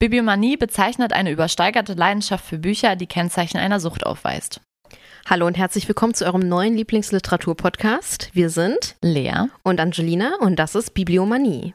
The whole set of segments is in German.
Bibliomanie bezeichnet eine übersteigerte Leidenschaft für Bücher, die Kennzeichen einer Sucht aufweist. Hallo und herzlich willkommen zu eurem neuen Lieblingsliteratur-Podcast. Wir sind Lea und Angelina und das ist Bibliomanie.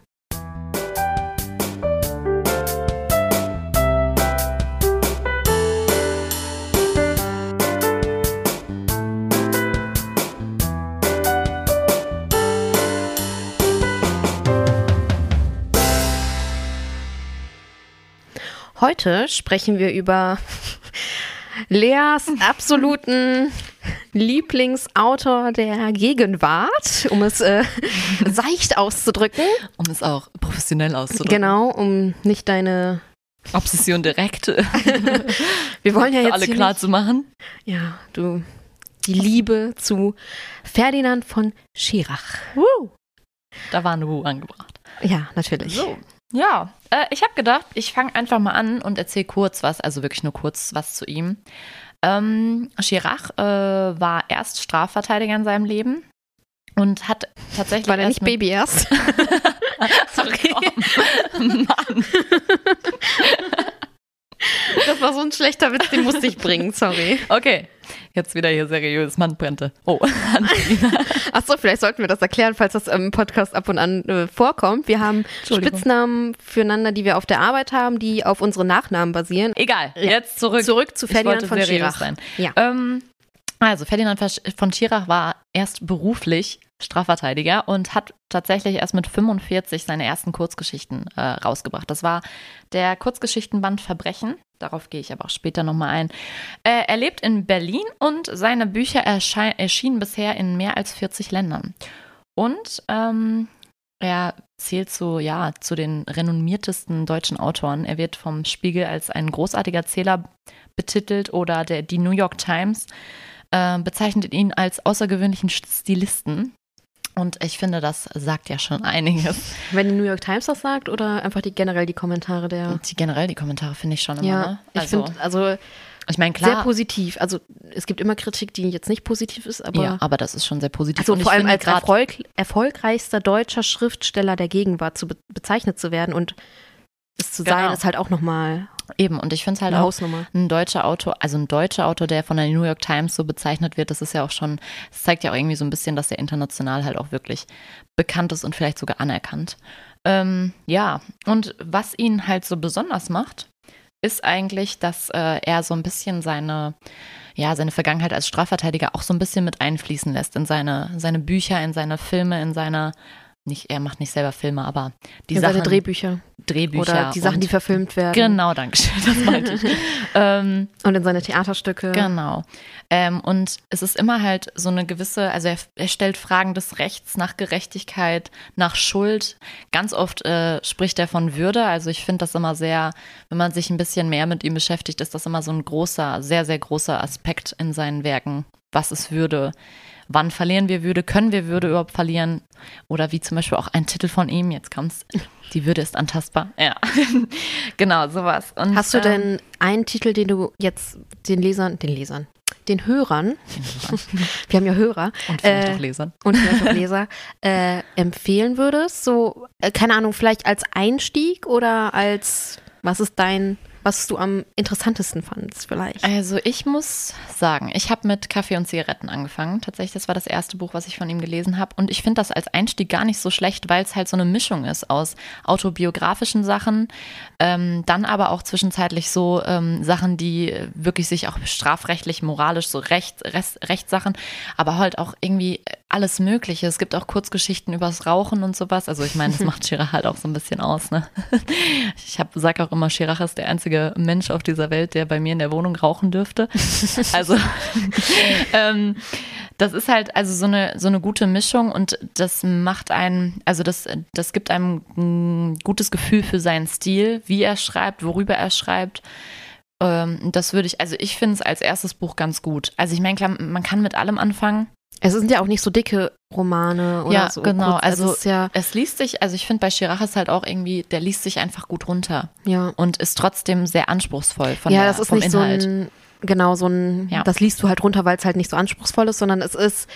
Heute sprechen wir über Leas absoluten Lieblingsautor der Gegenwart, um es äh, seicht auszudrücken. Um es auch professionell auszudrücken. Genau, um nicht deine Obsession direkt. wir wollen ja jetzt alle klar zu machen. Ja, du die Liebe zu Ferdinand von Schirach. Woo. Da war ein Wu angebracht. Ja, natürlich. So. Ja, äh, ich habe gedacht, ich fange einfach mal an und erzähle kurz was, also wirklich nur kurz was zu ihm. Ähm, Chirac äh, war erst Strafverteidiger in seinem Leben und hat tatsächlich. War der nicht Baby erst? Sorry. Mann. Das war so ein schlechter Witz, den musste ich bringen, sorry. Okay, jetzt wieder hier seriös Mannbrente. Oh, Achso, vielleicht sollten wir das erklären, falls das im Podcast ab und an äh, vorkommt. Wir haben Spitznamen füreinander, die wir auf der Arbeit haben, die auf unsere Nachnamen basieren. Egal, jetzt zurück. Zurück zu Ferdinand von Schirach. Sein. Ja. Ähm, also, Ferdinand von Schirach war erst beruflich Strafverteidiger und hat tatsächlich erst mit 45 seine ersten Kurzgeschichten äh, rausgebracht. Das war der Kurzgeschichtenband Verbrechen. Darauf gehe ich aber auch später nochmal ein. Äh, er lebt in Berlin und seine Bücher erschienen bisher in mehr als 40 Ländern. Und ähm, er zählt so, ja, zu den renommiertesten deutschen Autoren. Er wird vom Spiegel als ein großartiger Erzähler betitelt oder der, die New York Times äh, bezeichnet ihn als außergewöhnlichen Stilisten. Und ich finde, das sagt ja schon einiges. Wenn die New York Times das sagt oder einfach die generell die Kommentare der. Die generell die Kommentare finde ich schon immer. Ja, ne? also, ich finde, also ich meine, klar. Sehr positiv. Also es gibt immer Kritik, die jetzt nicht positiv ist, aber. Ja, aber das ist schon sehr positiv. Also vor allem als Erfolg, erfolgreichster deutscher Schriftsteller der Gegenwart zu be bezeichnet zu werden und es zu genau. sein, ist halt auch nochmal Eben, und ich finde es halt auch ein deutscher Autor, also ein deutscher Autor, der von der New York Times so bezeichnet wird, das ist ja auch schon, das zeigt ja auch irgendwie so ein bisschen, dass er international halt auch wirklich bekannt ist und vielleicht sogar anerkannt. Ähm, ja, und was ihn halt so besonders macht, ist eigentlich, dass äh, er so ein bisschen seine, ja, seine Vergangenheit als Strafverteidiger auch so ein bisschen mit einfließen lässt in seine, seine Bücher, in seine Filme, in seine nicht, er macht nicht selber Filme, aber die ja, Sachen. Drehbücher. Drehbücher. Oder die Sachen, die verfilmt werden. Genau, danke schön, das meinte ich. ähm, und in seine Theaterstücke. Genau. Ähm, und es ist immer halt so eine gewisse, also er, er, stellt Fragen des Rechts nach Gerechtigkeit, nach Schuld. Ganz oft äh, spricht er von Würde. Also ich finde das immer sehr, wenn man sich ein bisschen mehr mit ihm beschäftigt, ist das immer so ein großer, sehr, sehr großer Aspekt in seinen Werken. Was ist Würde? Wann verlieren wir Würde, können wir Würde überhaupt verlieren? Oder wie zum Beispiel auch ein Titel von ihm, jetzt kommt's, die Würde ist antastbar. Ja, genau, sowas. Und, Hast du ähm, denn einen Titel, den du jetzt den Lesern, den Lesern, den Hörern, wir haben ja Hörer. Und vielleicht äh, auch Lesern. Und vielleicht auch Leser, äh, empfehlen würdest? So, äh, keine Ahnung, vielleicht als Einstieg oder als, was ist dein was du am interessantesten fandest vielleicht? Also ich muss sagen, ich habe mit Kaffee und Zigaretten angefangen. Tatsächlich, das war das erste Buch, was ich von ihm gelesen habe. Und ich finde das als Einstieg gar nicht so schlecht, weil es halt so eine Mischung ist aus autobiografischen Sachen, ähm, dann aber auch zwischenzeitlich so ähm, Sachen, die wirklich sich auch strafrechtlich, moralisch, so Recht, Rest, Rechtssachen, aber halt auch irgendwie alles Mögliche. Es gibt auch Kurzgeschichten übers Rauchen und sowas. Also ich meine, das macht Schirach halt auch so ein bisschen aus. Ne? Ich sage auch immer, Schirach ist der einzige Mensch auf dieser Welt, der bei mir in der Wohnung rauchen dürfte. Also ähm, das ist halt also so eine, so eine gute Mischung und das macht einen, also das, das gibt einem ein gutes Gefühl für seinen Stil, wie er schreibt, worüber er schreibt. Ähm, das würde ich, also ich finde es als erstes Buch ganz gut. Also ich meine, klar, man kann mit allem anfangen. Es sind ja auch nicht so dicke Romane oder ja, so. Genau, also, also ja es liest sich, also ich finde bei Chirac ist halt auch irgendwie, der liest sich einfach gut runter. Ja. Und ist trotzdem sehr anspruchsvoll von ja, der, das ist nicht Inhalt. so ein genau so ein, ja. das liest du halt runter, weil es halt nicht so anspruchsvoll ist, sondern es ist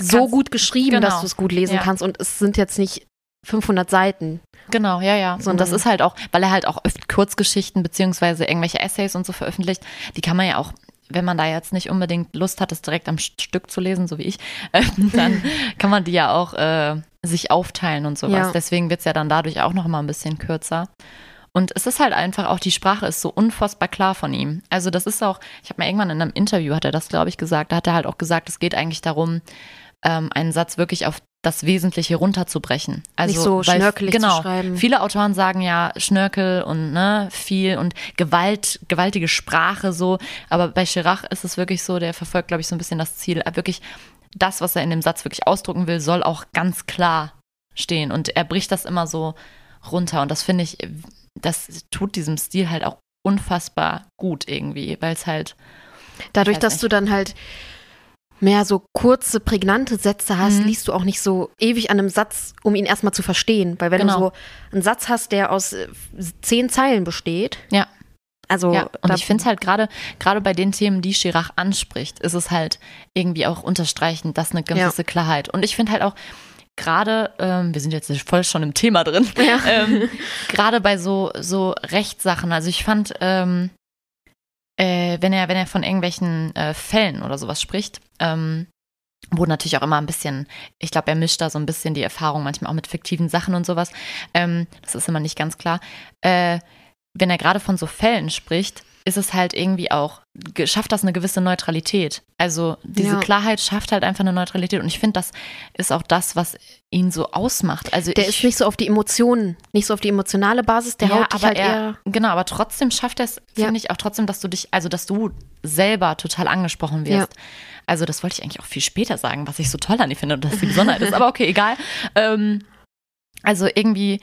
so gut geschrieben, genau. dass du es gut lesen ja. kannst und es sind jetzt nicht 500 Seiten. Genau, ja, ja. So und das ist halt auch, weil er halt auch oft Kurzgeschichten beziehungsweise irgendwelche Essays und so veröffentlicht, die kann man ja auch, wenn man da jetzt nicht unbedingt Lust hat, das direkt am St- Stück zu lesen, so wie ich, äh, dann kann man die ja auch äh, sich aufteilen und sowas. Ja. Deswegen wird es ja dann dadurch auch noch mal ein bisschen kürzer. Und es ist halt einfach auch, die Sprache ist so unfassbar klar von ihm. Also das ist auch, ich habe mal irgendwann in einem Interview, hat er das, glaube ich, gesagt, da hat er halt auch gesagt, es geht eigentlich darum, ähm, einen Satz wirklich auf das Wesentliche runterzubrechen. Also, Nicht so weil- schnörkelig zu genau, schreiben. Viele Autoren sagen ja Schnörkel und ne, viel und Gewalt, gewaltige Sprache so. Aber bei Chirac ist es wirklich so, der verfolgt, glaube ich, so ein bisschen das Ziel, äh, wirklich das, was er in dem Satz wirklich ausdrücken will, soll auch ganz klar stehen. Und er bricht das immer so runter. Und das finde ich, das tut diesem Stil halt auch unfassbar gut irgendwie, weil es halt, Dadurch, dass nicht. du dann halt mehr so kurze, prägnante Sätze hast, Mhm. liest du auch nicht so ewig an einem Satz, um ihn erstmal zu verstehen. Weil wenn Genau. du so einen Satz hast, der aus äh, zehn Zeilen besteht, ja, also Ja, und ich finde es halt gerade, gerade bei den Themen, die Chirac anspricht, ist es halt irgendwie auch unterstreichend, dass eine gewisse Klarheit. Und ich finde halt auch, gerade, ähm, wir sind jetzt voll schon im Thema drin, Ja. ähm, gerade bei so, so Rechtssachen, also ich fand, ähm, äh, wenn er, wenn er von irgendwelchen äh, Fällen oder sowas spricht, ähm, wo natürlich auch immer ein bisschen, ich glaube, er mischt da so ein bisschen die Erfahrung manchmal auch mit fiktiven Sachen und sowas. Ähm, das ist immer nicht ganz klar. Äh, wenn er gerade von so Fällen spricht, ist es halt irgendwie auch, schafft das eine gewisse Neutralität. Also diese Ja. Klarheit schafft halt einfach eine Neutralität. Und ich finde, das ist auch das, was ihn so ausmacht. Also der ich, ist nicht so auf die Emotionen, nicht so auf die emotionale Basis, der ja, haut aber halt er, eher. genau, aber trotzdem schafft er es, Ja. finde ich auch trotzdem, dass du dich, also dass du selber total angesprochen wirst. Also das wollte ich eigentlich auch viel später sagen, was ich so toll an ihr finde und dass die Besonderheit ist. Aber okay, egal. Ähm, also irgendwie,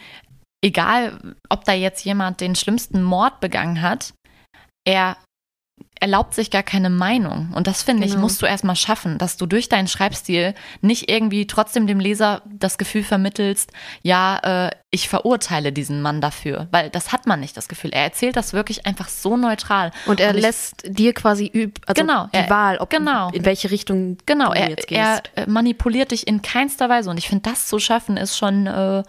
egal, ob da jetzt jemand den schlimmsten Mord begangen hat, er erlaubt sich gar keine Meinung. Und das finde ich, Genau. musst du erstmal schaffen, dass du durch deinen Schreibstil nicht irgendwie trotzdem dem Leser das Gefühl vermittelst, ja, äh, ich verurteile diesen Mann dafür. Weil das hat man nicht, das Gefühl. Er erzählt das wirklich einfach so neutral. Und er ich- lässt dir quasi üb, also Genau, die er- Wahl, ob genau. in welche Richtung Genau, du er, jetzt er gehst. äh, manipuliert dich in keinster Weise. Und ich finde, das zu schaffen, ist schon äh,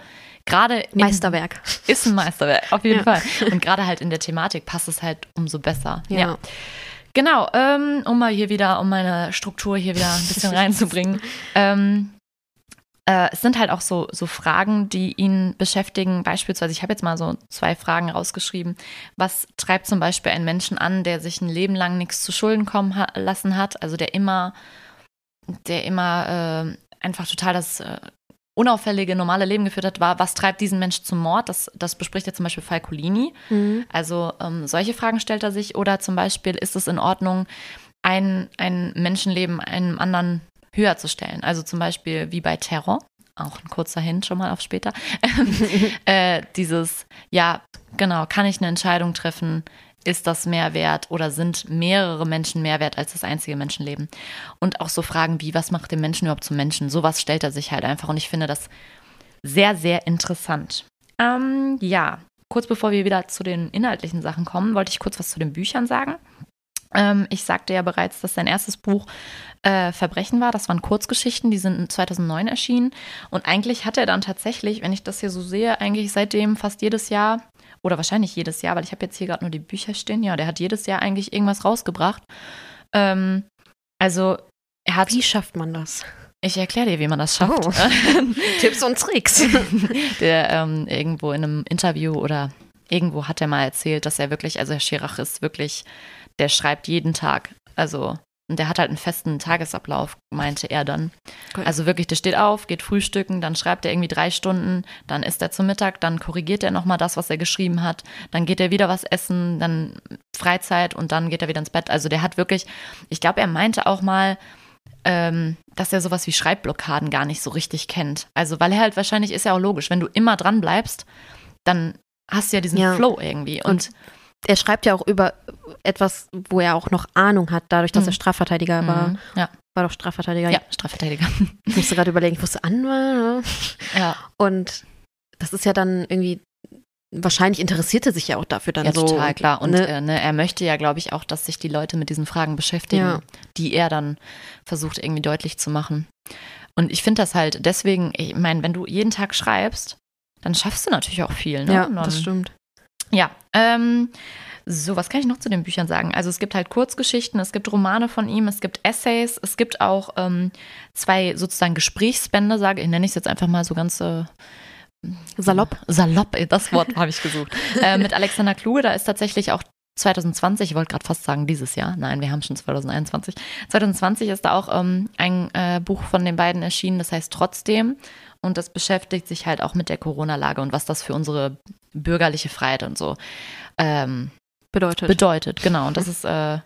gerade in- Meisterwerk. Ist ein Meisterwerk, auf jeden Ja. Fall. Und gerade halt in der Thematik passt es halt umso besser. Ja. Genau, ähm, um mal hier wieder, um meine Struktur hier wieder ein bisschen reinzubringen. Ähm, äh, es sind halt auch so, so Fragen, die ihn beschäftigen. Beispielsweise, ich habe jetzt mal so zwei Fragen rausgeschrieben. Was treibt zum Beispiel einen Menschen an, der sich ein Leben lang nichts zu Schulden kommen ha lassen hat? Also der immer, der immer äh, einfach total das äh, unauffällige, normale Leben geführt hat, war, was treibt diesen Menschen zum Mord? Das, das bespricht ja zum Beispiel Falcolini. Mhm. Also ähm, solche Fragen stellt er sich. Oder zum Beispiel, ist es in Ordnung, ein, ein Menschenleben einem anderen höher zu stellen? Also zum Beispiel wie bei Terror, auch ein kurzer Hint schon mal auf später. äh, dieses, ja, genau, kann ich eine Entscheidung treffen? Ist das mehr wert oder sind mehrere Menschen mehr wert als das einzige Menschenleben? Und auch so Fragen wie, was macht den Menschen überhaupt zum Menschen? Sowas stellt er sich halt einfach. Und ich finde das sehr, sehr interessant. Ähm, ja, kurz bevor wir wieder zu den inhaltlichen Sachen kommen, wollte ich kurz was zu den Büchern sagen. Ähm, ich sagte ja bereits, dass sein erstes Buch äh, Verbrechen war. Das waren Kurzgeschichten, die sind 2009 erschienen. Und eigentlich hat er dann tatsächlich, wenn ich das hier so sehe, eigentlich seitdem fast jedes Jahr oder wahrscheinlich jedes Jahr, weil ich habe jetzt hier gerade nur die Bücher stehen. Ja, der hat jedes Jahr eigentlich irgendwas rausgebracht. Ähm, also er hat, Wie schafft man das? ich erkläre dir, wie man das schafft. Oh. Tipps und Tricks. der ähm, irgendwo in einem Interview oder irgendwo hat er mal erzählt, dass er wirklich, also Herr Schirach ist wirklich, der schreibt jeden Tag. Also, und der hat halt einen festen Tagesablauf, meinte er dann. Cool. Also wirklich, der steht auf, geht frühstücken, dann schreibt er irgendwie drei Stunden, dann isst er zum Mittag, dann korrigiert er nochmal das, was er geschrieben hat, dann geht er wieder was essen, dann Freizeit und dann geht er wieder ins Bett. Also der hat wirklich, ich glaube, er meinte auch mal, ähm, dass er sowas wie Schreibblockaden gar nicht so richtig kennt. Also, weil er halt wahrscheinlich ist ja auch logisch, wenn du immer dran bleibst, dann hast du ja diesen Ja. Flow irgendwie. Und, Und er schreibt ja auch über etwas, wo er auch noch Ahnung hat, dadurch, dass Mhm. er Strafverteidiger war. Mhm. ja, War doch Strafverteidiger. ja, Strafverteidiger. Ich musste gerade überlegen, ich wusste Anwalt. ja, Und das ist ja dann irgendwie, wahrscheinlich interessierte sich ja auch dafür dann ja, so. total klar. Und ne? äh, ne, er möchte ja, glaube ich, auch, dass sich die Leute mit diesen Fragen beschäftigen, Ja. die er dann versucht irgendwie deutlich zu machen. Und ich finde das halt deswegen, ich meine, wenn du jeden Tag schreibst, dann schaffst du natürlich auch viel. Ne? Ja, das stimmt. Ja, ähm, so, was kann ich noch zu den Büchern sagen? Also es gibt halt Kurzgeschichten, es gibt Romane von ihm, es gibt Essays, es gibt auch ähm, zwei sozusagen Gesprächsbände, sage ich, nenne ich es jetzt einfach mal so ganz äh, Salopp. Salopp, das Wort habe ich gesucht. äh, mit Alexander Kluge, da ist tatsächlich auch 2020, ich wollte gerade fast sagen dieses Jahr, nein, wir haben schon 2021. 2020 ist da auch ähm, ein äh, Buch von den beiden erschienen, das heißt Trotzdem. Und das beschäftigt sich halt auch mit der Corona-Lage und was das für unsere bürgerliche Freiheit und so ähm, Bedeutet. bedeutet. Genau, und das ist, äh,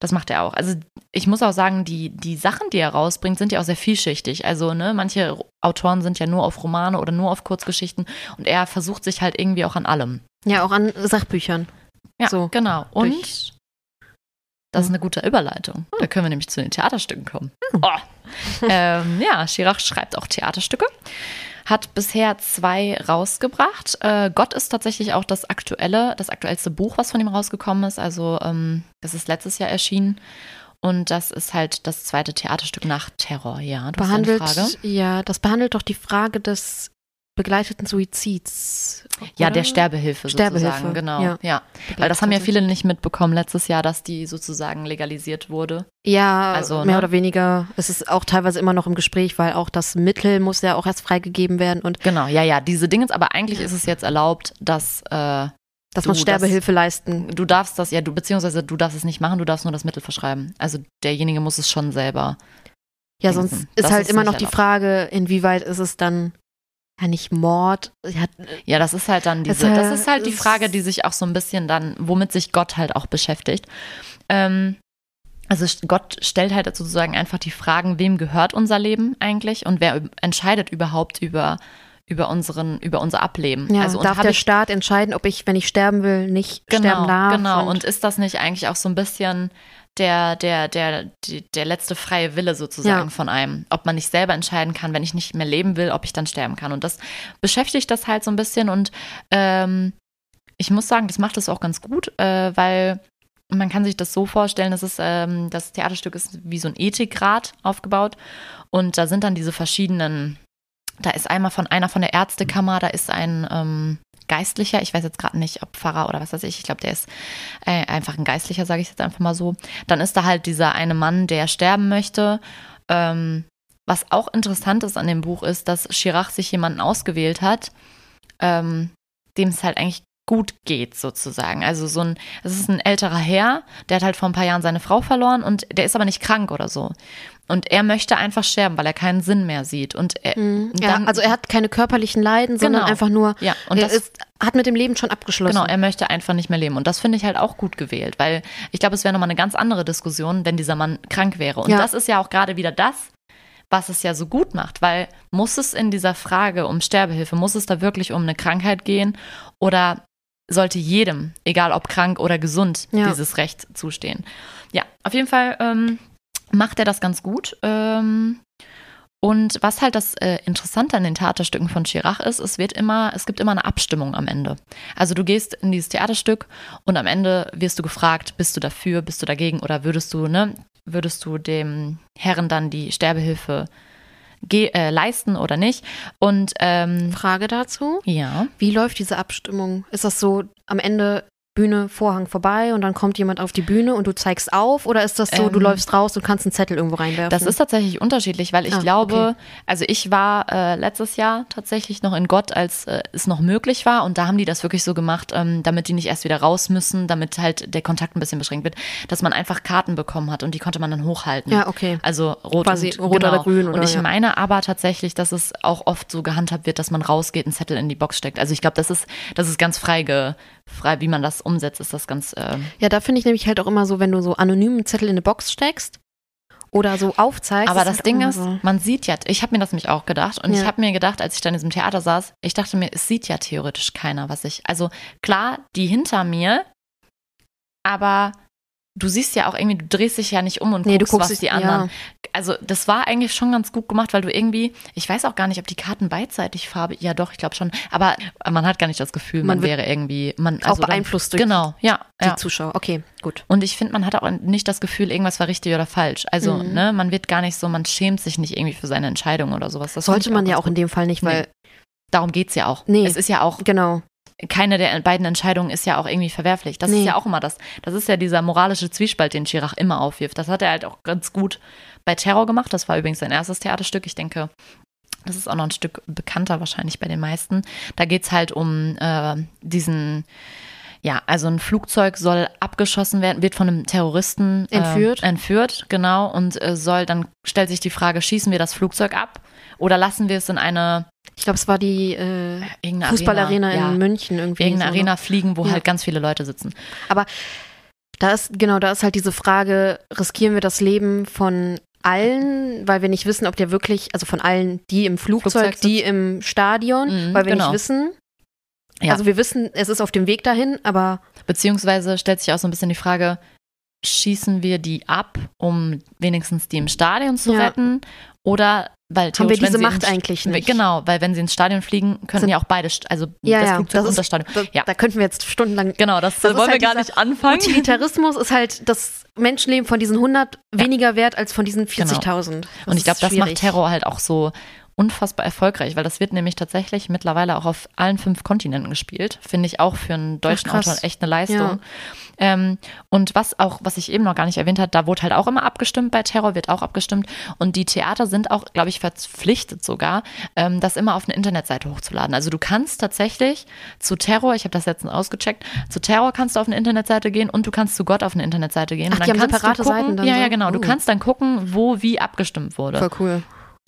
das macht er auch. Also ich muss auch sagen, die, die Sachen, die er rausbringt, sind ja auch sehr vielschichtig. Also, ne, manche Autoren sind ja nur auf Romane oder nur auf Kurzgeschichten und er versucht sich halt irgendwie auch an allem. ja, auch an Sachbüchern. Ja, So, genau. Und das ist eine gute Überleitung. Da können wir nämlich zu den Theaterstücken kommen. Oh. ähm, ja, Schirach schreibt auch Theaterstücke. Hat bisher zwei rausgebracht. Äh, Gott ist tatsächlich auch das aktuelle, das aktuellste Buch, was von ihm rausgekommen ist. Also ähm, das ist letztes Jahr erschienen. Und das ist halt das zweite Theaterstück nach Terror. Ja, behandelt, ja, das behandelt doch die Frage des begleiteten Suizids. Ja, oder? der Sterbehilfe, Sterbehilfe, sozusagen, genau. ja. Ja. Weil das haben ja viele nicht mitbekommen letztes Jahr, dass die sozusagen legalisiert wurde. Ja, Also, mehr ne? oder weniger. Es ist auch teilweise immer noch im Gespräch, weil auch das Mittel muss ja auch erst freigegeben werden und Genau, ja, ja, diese Dinge, aber eigentlich ist es jetzt erlaubt, dass äh, dass Du, man das- Sterbehilfe leisten. du darfst das, ja, du, beziehungsweise du darfst es nicht machen, du darfst nur das Mittel verschreiben. Also derjenige muss es schon selber. Ja, denken. sonst Das ist halt ist immer noch die erlaubt. Frage, inwieweit ist es dann ja nicht Mord? Ja, Ja, das ist halt dann Das diese, das halt- ist halt die das- Frage, die sich auch so ein bisschen dann, womit sich Gott halt auch beschäftigt. Ähm, also Gott stellt halt sozusagen einfach die Fragen, wem gehört unser Leben eigentlich und wer entscheidet überhaupt über, über unseren, über unser Ableben. ja also und darf der ich- Staat entscheiden, ob ich, wenn ich sterben will, nicht Genau, sterben darf? genau. Und ist das nicht eigentlich auch so ein bisschen der, der, der, die, der letzte freie Wille sozusagen Ja. von einem? Ob man nicht selber entscheiden kann, wenn ich nicht mehr leben will, ob ich dann sterben kann. Und das beschäftigt das halt so ein bisschen. Und ähm, ich muss sagen, das macht es auch ganz gut, äh, weil man kann sich das so vorstellen, das ist, ähm, das Theaterstück ist wie so ein Ethikrat aufgebaut. Und da sind dann diese verschiedenen, da ist einmal von einer von der Ärztekammer, da ist ein ähm, Geistlicher, ich weiß jetzt gerade nicht, ob Pfarrer oder was weiß ich, ich glaube, der ist äh, einfach ein Geistlicher, sage ich jetzt einfach mal so. Dann ist da halt dieser eine Mann, der sterben möchte. Ähm, was auch interessant ist an dem Buch ist, dass Chirac sich jemanden ausgewählt hat, ähm, dem es halt eigentlich gut geht, sozusagen. Also so ein, es ist ein älterer Herr, der hat halt vor ein paar Jahren seine Frau verloren und der ist aber nicht krank oder so. Und er möchte einfach sterben, weil er keinen Sinn mehr sieht. Und er, Mhm. Ja, dann- also er hat keine körperlichen Leiden, sondern Genau. einfach nur, ja, und er das, ist, hat mit dem Leben schon abgeschlossen. Genau, er möchte einfach nicht mehr leben. Und das finde ich halt auch gut gewählt, weil ich glaube, es wäre nochmal eine ganz andere Diskussion, wenn dieser Mann krank wäre. Und Ja. das ist ja auch gerade wieder das, was es ja so gut macht, weil muss es in dieser Frage um Sterbehilfe, muss es da wirklich um eine Krankheit gehen oder sollte jedem, egal ob krank oder gesund, Ja. dieses Recht zustehen? Ja, auf jeden Fall ähm, macht er das ganz gut. Ähm, und was halt das äh, Interessante an den Theaterstücken von Chirac ist, es wird immer, es gibt immer eine Abstimmung am Ende. Also du gehst in dieses Theaterstück und am Ende wirst du gefragt, bist du dafür, bist du dagegen oder würdest du, ne, würdest du dem Herren dann die Sterbehilfe äh, leisten oder nicht? Und ähm, Frage dazu. ja. Wie läuft diese Abstimmung? Ist das so am Ende Bühne, Vorhang vorbei und dann kommt jemand auf die Bühne und du zeigst auf? Oder ist das so, du Ähm, läufst raus und kannst einen Zettel irgendwo reinwerfen? Das ist tatsächlich unterschiedlich, weil ich Ah, glaube, okay. also ich war äh, letztes Jahr tatsächlich noch in Gott, als äh, es noch möglich war. Und da haben die das wirklich so gemacht, ähm, damit die nicht erst wieder raus müssen, damit halt der Kontakt ein bisschen beschränkt wird, dass man einfach Karten bekommen hat und die konnte man dann hochhalten. Ja, okay. Also rot Quasi und, rot genau. oder grün oder Und ich ja. meine aber tatsächlich, dass es auch oft so gehandhabt wird, dass man rausgeht, einen Zettel in die Box steckt. Also ich glaube, das ist, das ist ganz frei, ge, frei, wie man das umsetzt, ist das ganz. Äh, Ja, da finde ich nämlich halt auch immer so, wenn du so anonymen Zettel in eine Box steckst oder so aufzeigst. Aber ist das halt Ding ist, so. man sieht ja, ich habe mir das nämlich auch gedacht und Ja. ich habe mir gedacht, als ich dann in diesem Theater saß, ich dachte mir, es sieht ja theoretisch keiner, was ich, also klar, die hinter mir, aber du siehst ja auch irgendwie, du drehst dich ja nicht um und Nee, du guckst, guckst was die anderen. ja. Also das war eigentlich schon ganz gut gemacht, weil du irgendwie, ich weiß auch gar nicht, ob die Karten beidseitig Farbe, ja doch, ich glaube schon, aber man hat gar nicht das Gefühl, man, Man wäre irgendwie, man auch also dann- beeinflusst durch Genau, ja, die ja. Zuschauer. Okay, gut. Und ich finde, man hat auch nicht das Gefühl, irgendwas war richtig oder falsch. Also, Mhm. ne, man wird gar nicht so, man schämt sich nicht irgendwie für seine Entscheidung oder sowas. Das Sollte man ja ganz auch in gut. dem Fall nicht, weil, Darum geht's ja auch. Nee. Es ist ja auch, genau. Keine der beiden Entscheidungen ist ja auch irgendwie verwerflich. Das Nee. ist ja auch immer das. Das ist ja dieser moralische Zwiespalt, den Chirac immer aufwirft. Das hat er halt auch ganz gut bei Terror gemacht. Das war übrigens sein erstes Theaterstück. Ich denke, das ist auch noch ein Stück bekannter wahrscheinlich bei den meisten. Da geht's halt um äh, diesen, ja, also ein Flugzeug soll abgeschossen werden, wird von einem Terroristen äh, Entführt. entführt, genau, und äh, soll, dann stellt sich die Frage, schießen wir das Flugzeug ab oder lassen wir es in eine Ich glaube, es war die äh, Fußballarena Arena, in ja, München irgendwie. irgendeine so, ne? Arena fliegen, wo Ja. halt ganz viele Leute sitzen. Da ist, genau, da ist halt diese Frage, riskieren wir das Leben von allen, weil wir nicht wissen, ob der wirklich, also von allen, die im Flugzeug, Flugzeug die im Stadion, Mhm, weil wir genau. nicht wissen. Ja. Also wir wissen, es ist auf dem Weg dahin, aber Beziehungsweise stellt sich auch so ein bisschen die Frage, schießen wir die ab, um wenigstens die im Stadion zu Ja. retten? Oder weil haben wir diese Macht ins- eigentlich nicht. Genau, weil wenn sie ins Stadion fliegen, könnten ja auch beide, also Ja, das ja, Flugzeug das und das Stadion. Da, Ja. da könnten wir jetzt stundenlang. Genau, das, Das wollen halt wir gar nicht anfangen. Utilitarismus ist halt das Menschenleben von diesen 100 weniger wert als von diesen 40.000. Das Genau. Und ich glaube, das macht. Terror halt auch so unfassbar erfolgreich, weil das wird nämlich tatsächlich mittlerweile auch auf allen fünf Kontinenten gespielt. Finde ich auch für einen deutschen krass. Autor echt eine Leistung. Ähm, und was auch, was ich eben noch gar nicht erwähnt habe, da wurde halt auch immer abgestimmt bei Terror, wird auch abgestimmt. Und die Theater sind auch, glaube ich, verpflichtet sogar, ähm, das immer auf eine Internetseite hochzuladen. Also du kannst tatsächlich zu Terror, ich habe das letztens ausgecheckt, zu Terror kannst du auf eine Internetseite gehen und du kannst zu Gott auf eine Internetseite gehen. Ach, und die haben kannst separate du gucken, Seiten dann Ja, ja, genau. Du Oh. kannst dann gucken, wo wie abgestimmt wurde. Voll cool.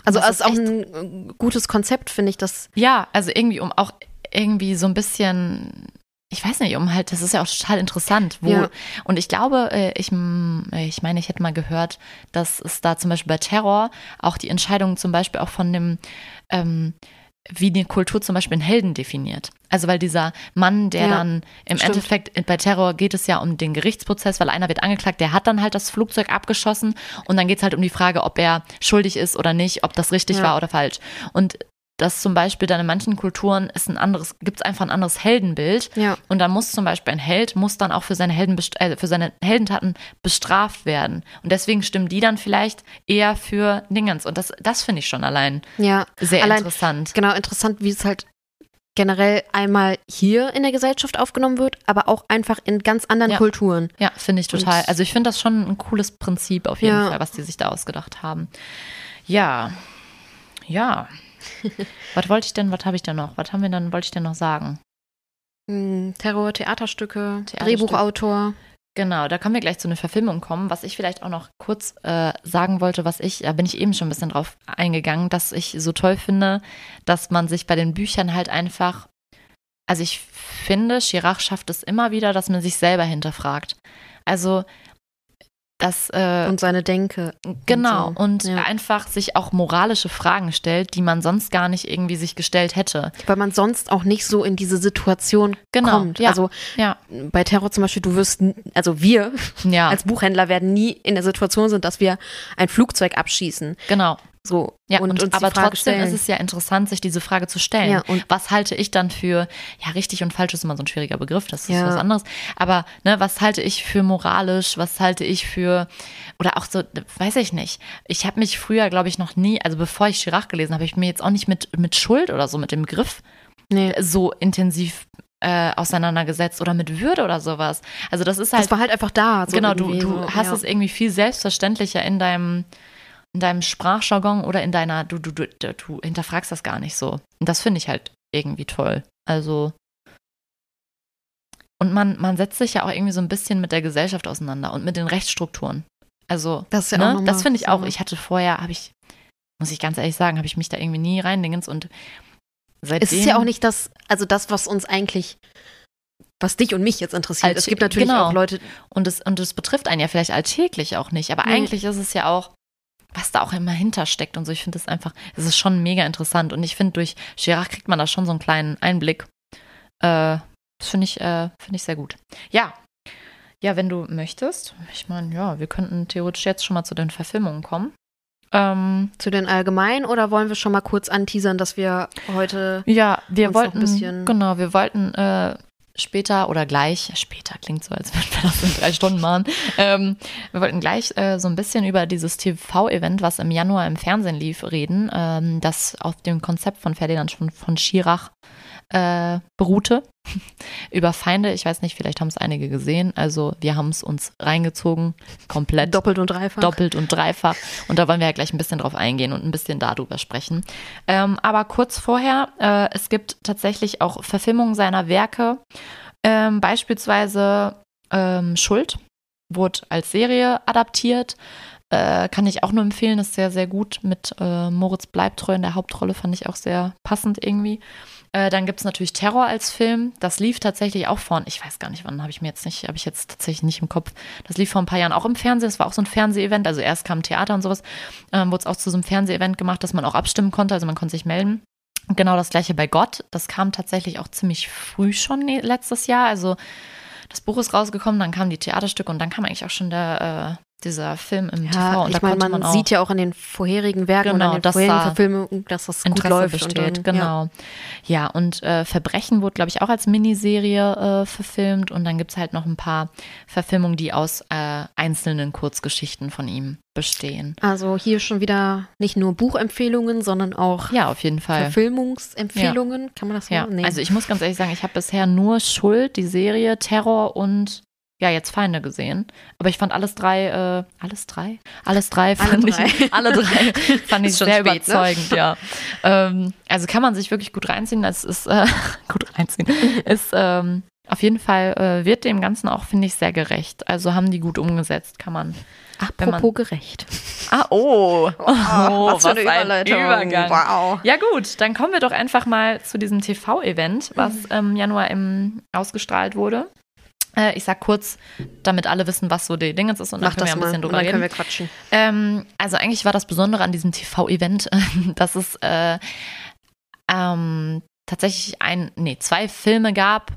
Also Das es ist auch ein äh, gutes Konzept, finde ich, das Ja, also irgendwie, um auch irgendwie so ein bisschen, ich weiß nicht, um halt, das ist ja auch total interessant. Wo, Ja. Und ich glaube, äh, ich, ich meine, ich hätte mal gehört, dass es da zum Beispiel bei Terror auch die Entscheidung zum Beispiel auch von dem, ähm, wie die Kultur zum Beispiel einen Helden definiert. Also weil dieser Mann, der Ja, dann im stimmt. Endeffekt bei Terror geht es ja um den Gerichtsprozess, weil einer wird angeklagt, der hat dann halt das Flugzeug abgeschossen und dann geht es halt um die Frage, ob er schuldig ist oder nicht, ob das richtig Ja. war oder falsch. Und das zum Beispiel dann in manchen Kulturen ist ein anderes, gibt es einfach ein anderes Heldenbild. Ja. Und dann muss zum Beispiel ein Held, muss dann auch für seine, Helden, äh, für seine Heldentaten bestraft werden. Und deswegen stimmen die dann vielleicht eher für Dingens. Und das, das finde ich schon allein ja sehr Allein- interessant. genau interessant, wie es halt generell einmal hier in der Gesellschaft aufgenommen wird, aber auch einfach in ganz anderen Ja. Kulturen. Ja, finde ich total. Und- Also ich finde das schon ein cooles Prinzip auf jeden Ja. Fall, was die sich da ausgedacht haben. Ja. Ja. was wollte ich denn, was habe ich denn noch? Was haben wir dann, wollte ich denn noch sagen? Hm, Terror, Theaterstücke, Theaterstück. Drehbuchautor. Genau, da können wir gleich zu einer Verfilmung kommen. Was ich vielleicht auch noch kurz äh, sagen wollte, was ich, da bin ich eben schon ein bisschen drauf eingegangen, dass ich so toll finde, dass man sich bei den Büchern halt einfach, also ich finde, Chirac schafft es immer wieder, dass man sich selber hinterfragt. Also, dass, äh, und seine Denke. genau, so. und Ja. einfach sich auch moralische Fragen stellt, die man sonst gar nicht irgendwie sich gestellt hätte. Weil man sonst auch nicht so in diese Situation Genau, kommt. ja. Also Ja, bei Terror zum Beispiel, du wirst, also wir ja, als Buchhändler werden nie in der Situation sind, dass wir ein Flugzeug abschießen. genau. So. Ja, und, und, aber trotzdem stellen. ist es ja interessant, sich diese Frage zu stellen. Ja, was halte ich dann für, ja, richtig und falsch ist immer so ein schwieriger Begriff, das ist Ja. was anderes. Aber ne, was halte ich für moralisch, was halte ich für, oder auch so, weiß ich nicht. Ich habe mich früher, glaube ich, noch nie, also bevor ich Chirac gelesen habe, ich mir jetzt auch nicht mit, mit Schuld oder so, mit dem Begriff Nee. so intensiv äh, auseinandergesetzt oder mit Würde oder sowas. Also das ist halt Das war halt einfach da. So genau, du, du hast ja. es irgendwie viel selbstverständlicher in deinem, in deinem Sprachjargon oder in deiner, du, du, du, du hinterfragst das gar nicht so. Und das finde ich halt irgendwie toll. Also. Und man, man setzt sich ja auch irgendwie so ein bisschen mit der Gesellschaft auseinander und mit den Rechtsstrukturen. Also, Das ja ne, das finde ich auch. Ich hatte vorher, habe ich, muss ich ganz ehrlich sagen, habe ich mich da irgendwie nie reindingens und seitdem. Es ist ja auch nicht das, also das, was uns eigentlich, was dich und mich jetzt interessiert. Alltä- es gibt natürlich genau. auch Leute, Und es, und es betrifft einen ja vielleicht alltäglich auch nicht, aber Nee. eigentlich ist es ja auch, was da auch immer hintersteckt und so. Ich finde es einfach, es ist schon mega interessant und ich finde, durch Chirac kriegt man da schon so einen kleinen Einblick. Äh, das finde ich, äh, finde ich sehr gut. Ja, Ja, wenn du möchtest. Ich meine, ja, wir könnten theoretisch jetzt schon mal zu den Verfilmungen kommen. Ähm, Zu den allgemeinen oder wollen wir schon mal kurz anteasern, dass wir heute. ja, wir wollten, bisschen- genau, wir wollten äh, später oder gleich, später klingt so, als würden wir das in drei Stunden machen. Ähm, wir wollten gleich äh, so ein bisschen über dieses TV-Event, was im Januar im Fernsehen lief, reden, ähm, das auf dem Konzept von Ferdinand von, von Schirach äh, beruhte. über Feinde, ich weiß nicht, vielleicht haben es einige gesehen. Also wir haben es uns reingezogen, komplett Doppelt und dreifach. doppelt und dreifach. Und da wollen wir ja gleich ein bisschen drauf eingehen und ein bisschen darüber sprechen. Ähm, aber kurz vorher, äh, es gibt tatsächlich auch Verfilmungen seiner Werke. Ähm, beispielsweise ähm, Schuld wurde als Serie adaptiert. Äh, kann ich auch nur empfehlen, ist sehr, sehr gut mit äh, Moritz Bleibtreu in der Hauptrolle, fand ich auch sehr passend irgendwie. Äh, dann gibt es natürlich Terror als Film. Das lief tatsächlich auch vor, ich weiß gar nicht wann, habe ich mir jetzt nicht, habe ich jetzt tatsächlich nicht im Kopf. Das lief vor ein paar Jahren auch im Fernsehen. Das war auch so ein Fernsehevent. Also erst kam Theater und sowas, ähm, wurde es auch zu so einem Fernsehevent gemacht, dass man auch abstimmen konnte. Also man konnte sich melden. Genau das gleiche bei Gott. Das kam tatsächlich auch ziemlich früh schon ne- letztes Jahr. Also das Buch ist rausgekommen, dann kamen die Theaterstücke und dann kam eigentlich auch schon der, äh, dieser Film im TV. Ja, Und ich meine, man, man sieht ja auch an den vorherigen Werken Genau, und an den dass vorherigen Verfilmungen, dass das gut Interesse läuft. besteht, und dann, Ja. genau. Ja, und äh, Verbrechen wurde, glaube ich, auch als Miniserie äh, verfilmt. Und dann gibt es halt noch ein paar Verfilmungen, die aus äh, einzelnen Kurzgeschichten von ihm bestehen. Also hier schon wieder nicht nur Buchempfehlungen, sondern auch Ja, auf jeden Fall. Verfilmungsempfehlungen. Kann man das so Ja, nehmen? also ich muss ganz ehrlich sagen, ich habe bisher nur Schuld, die Serie, Terror und ja, jetzt Feinde gesehen. Aber ich fand alles drei, äh, alles drei? Alles drei fand drei. ich, alle drei fand ich sehr spät, ne? überzeugend, ja. Ähm, also kann man sich wirklich gut reinziehen. Es ist, äh, gut reinziehen, ist, ähm, auf jeden Fall äh, wird dem Ganzen auch, finde ich, sehr gerecht. Also haben die gut umgesetzt, kann man. wenn man- Apropos gerecht. Ah, oh. oh was für eine Überleitung. Übergang. Wow. Ja gut, dann kommen wir doch einfach mal zu diesem TV-Event, was im Januar im, ausgestrahlt wurde. Äh, ich sag kurz, damit alle wissen, was so die Dingens ist und dann Mach können wir ein mal bisschen drüber dann können reden. wir quatschen. Ähm, also eigentlich war das Besondere an diesem TV-Event, dass es äh, ähm, tatsächlich ein, nee, zwei Filme gab,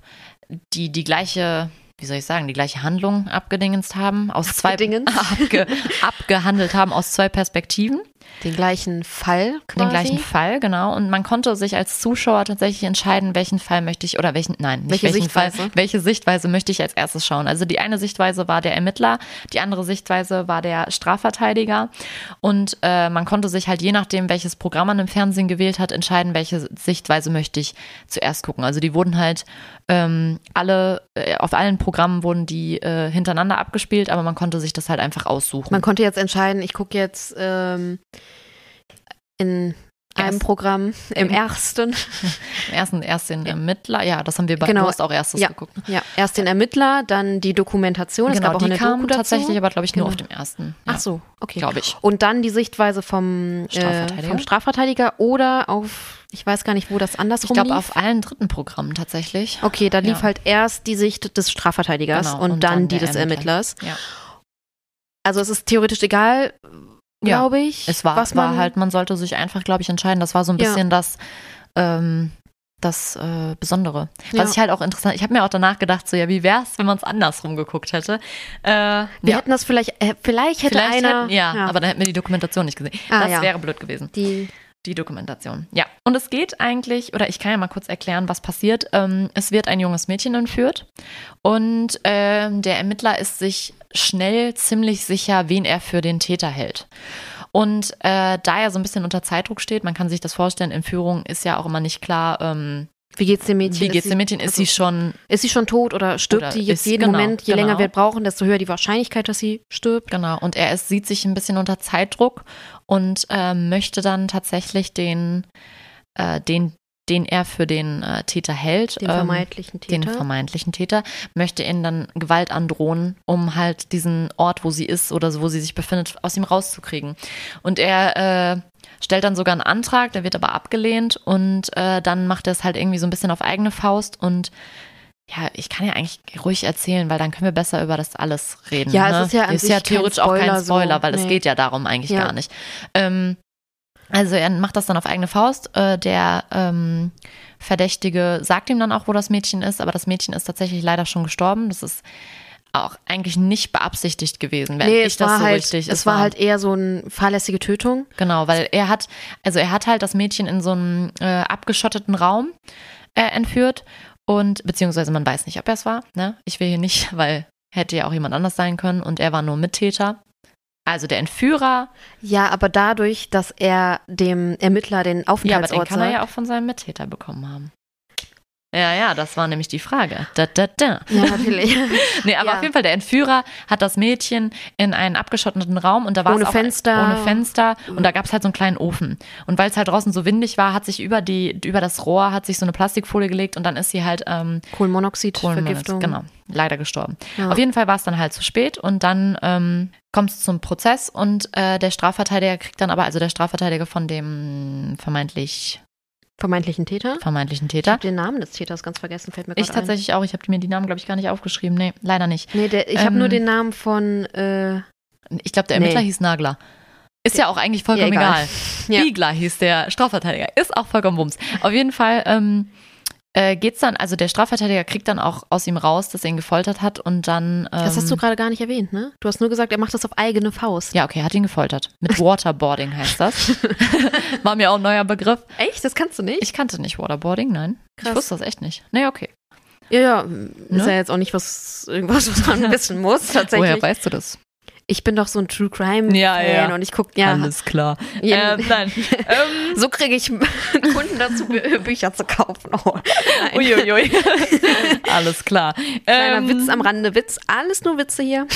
die die gleiche, wie soll ich sagen, die gleiche Handlung abgedingenst haben, aus zwei abge, abgehandelt haben aus zwei Perspektiven. Den gleichen Fall quasi. Den gleichen Fall, genau. Und man konnte sich als Zuschauer tatsächlich entscheiden, welchen Fall möchte ich oder welchen, nein, nicht Welche welchen Fall, Sichtweise? welche Sichtweise möchte ich als erstes schauen. Also die eine Sichtweise war der Ermittler, die andere Sichtweise war der Strafverteidiger. Und äh, man konnte sich halt je nachdem, welches Programm man im Fernsehen gewählt hat, entscheiden, welche Sichtweise möchte ich zuerst gucken. Also die wurden halt ähm, alle, äh, auf allen Programmen wurden die äh, hintereinander abgespielt, aber man konnte sich das halt einfach aussuchen. Man konnte jetzt entscheiden, ich gucke jetzt ähm, in einem Erst- Programm, im Im- ersten, Im ersten erst den Ermittler, ja, das haben wir bei Genau. du hast auch erstes Ja. geguckt. ja, erst den Ermittler, dann die Dokumentation. es Genau, gab auch die eine kam Doku dazu. tatsächlich aber, glaube ich, nur Genau. auf dem ersten. Ja, Ach so, okay. glaube ich. Und dann die Sichtweise vom Strafverteidiger, Strafverteidiger. äh, vom Strafverteidiger oder auf, ich weiß gar nicht, wo das Ich andersrum glaube, lief. auf allen dritten Programmen tatsächlich. Okay, da lief Ja. halt erst die Sicht des Strafverteidigers Genau, und, und dann, dann die des Ermittler. Ermittlers. Ja. Also es ist theoretisch egal, Ja, glaube ich. Es war, was war halt, man sollte sich einfach, glaube ich, entscheiden. Das war so ein Ja. bisschen das, ähm, das äh, Besondere. Was Ja. ich halt auch interessant, ich habe mir auch danach gedacht, so ja, wie wäre es, wenn man es andersrum geguckt hätte? Äh, Wir ja, hätten das vielleicht, äh, vielleicht hätte vielleicht einer. hätten, ja, aber dann hätten wir die Dokumentation nicht gesehen. Ah, das ja. wäre blöd gewesen. die, Die Dokumentation. Ja. Und es geht eigentlich, oder ich kann ja mal kurz erklären, was passiert. Ähm, es wird ein junges Mädchen entführt und ähm, der Ermittler ist sich schnell ziemlich sicher, wen er für den Täter hält. Und äh, da er so ein bisschen unter Zeitdruck steht, man kann sich das vorstellen, Entführung ist ja auch immer nicht klar, ähm, wie geht's dem Mädchen? wie geht's Ist dem Mädchen? Ist also, sie schon, ist sie schon tot oder stirbt Oder sie jetzt ist- jeden genau, Moment? Je genau. länger wir brauchen, desto höher die Wahrscheinlichkeit, dass sie stirbt. genau, und er ist, sieht sich ein bisschen unter Zeitdruck und ähm, möchte dann tatsächlich den, äh, den, den er für den äh, Täter hält, Den ähm, vermeintlichen den Täter. vermeintlichen Täter, möchte ihnen dann Gewalt androhen, um halt diesen Ort, wo sie ist oder wo sie sich befindet, aus ihm rauszukriegen. Und er äh, stellt dann sogar einen Antrag, der wird aber abgelehnt und äh, dann macht er es halt irgendwie so ein bisschen auf eigene Faust und ja, ich kann ja eigentlich ruhig erzählen, weil dann können wir besser über das alles reden. Ja, es ne? ist ja an sich kein theoretisch auch kein Spoiler so, weil es nee. geht ja darum eigentlich Ja. gar nicht. Ähm, also er macht das dann auf eigene Faust. Äh, der ähm, Verdächtige sagt ihm dann auch, wo das Mädchen ist, aber das Mädchen ist tatsächlich leider schon gestorben. Das ist auch eigentlich nicht beabsichtigt gewesen, wenn Nee, ich es das war so halt, richtig. es war halt eher so eine fahrlässige Tötung. Genau, weil er hat, also er hat halt das Mädchen in so einem äh, abgeschotteten Raum äh, entführt und beziehungsweise man weiß nicht, ob er es war. Ne? Ich will hier nicht, weil hätte ja auch jemand anders sein können und er war nur Mittäter. Also der Entführer, Ja, aber dadurch, dass er dem Ermittler den ja, aber den Aufenthaltsort kann er ja auch von seinem Mittäter bekommen haben. Ja, ja, das war nämlich die Frage. Da, da, da. Ja, natürlich. Nee, aber Ja. auf jeden Fall, der Entführer hat das Mädchen in einen abgeschotteten Raum und da war Ohne es auch Fenster. ohne Fenster und da gab es halt so einen kleinen Ofen. Und weil es halt draußen so windig war, hat sich über die, über das Rohr hat sich so eine Plastikfolie gelegt und dann ist sie halt ähm, Kohlenmonoxidvergiftung. Genau, leider gestorben. Ja. Auf jeden Fall war es dann halt zu spät und dann ähm, kommt es zum Prozess und äh, der Strafverteidiger kriegt dann aber, also der Strafverteidiger von dem vermeintlich Vermeintlichen Täter. vermeintlichen Ich Täter. habe den Namen des Täters ganz vergessen, fällt mir Ich gerade ein. tatsächlich auch, ich habe mir die Namen, glaube ich, gar nicht aufgeschrieben. Nee, leider nicht. Nee, der, ich habe Ähm, nur den Namen von. Äh, Ich glaube, der Nee. Ermittler hieß Nagler. Ist ja auch eigentlich vollkommen Ja, egal. egal. Ja. Biegler hieß der Strafverteidiger. Ist auch vollkommen Wumms. Auf jeden Fall ähm, äh, geht's dann, also der Strafverteidiger kriegt dann auch aus ihm raus, dass er ihn gefoltert hat und dann. Ähm, das hast du gerade gar nicht erwähnt, ne? Du hast nur gesagt, er macht das auf eigene Faust. Ja, okay, er hat ihn gefoltert. Mit Waterboarding heißt das. War mir auch ein neuer Begriff. Echt? Das kannst du nicht? Ich kannte nicht Waterboarding, nein. Ich Krass. wusste das echt nicht. Nee, okay. ja, ja. Ist Ne? ja jetzt auch nicht was, irgendwas, was man wissen muss, tatsächlich. Woher weißt du das? Ich bin doch so ein True Crime Ja, Fan ja. und ich gucke ja. Alles klar. Ja. Ähm, nein. ähm, So kriege ich Kunden dazu, Bü- Bücher zu kaufen. Oh, uiuiui. Alles klar. Kleiner Ähm, Witz am Rande, Witz, alles nur Witze hier.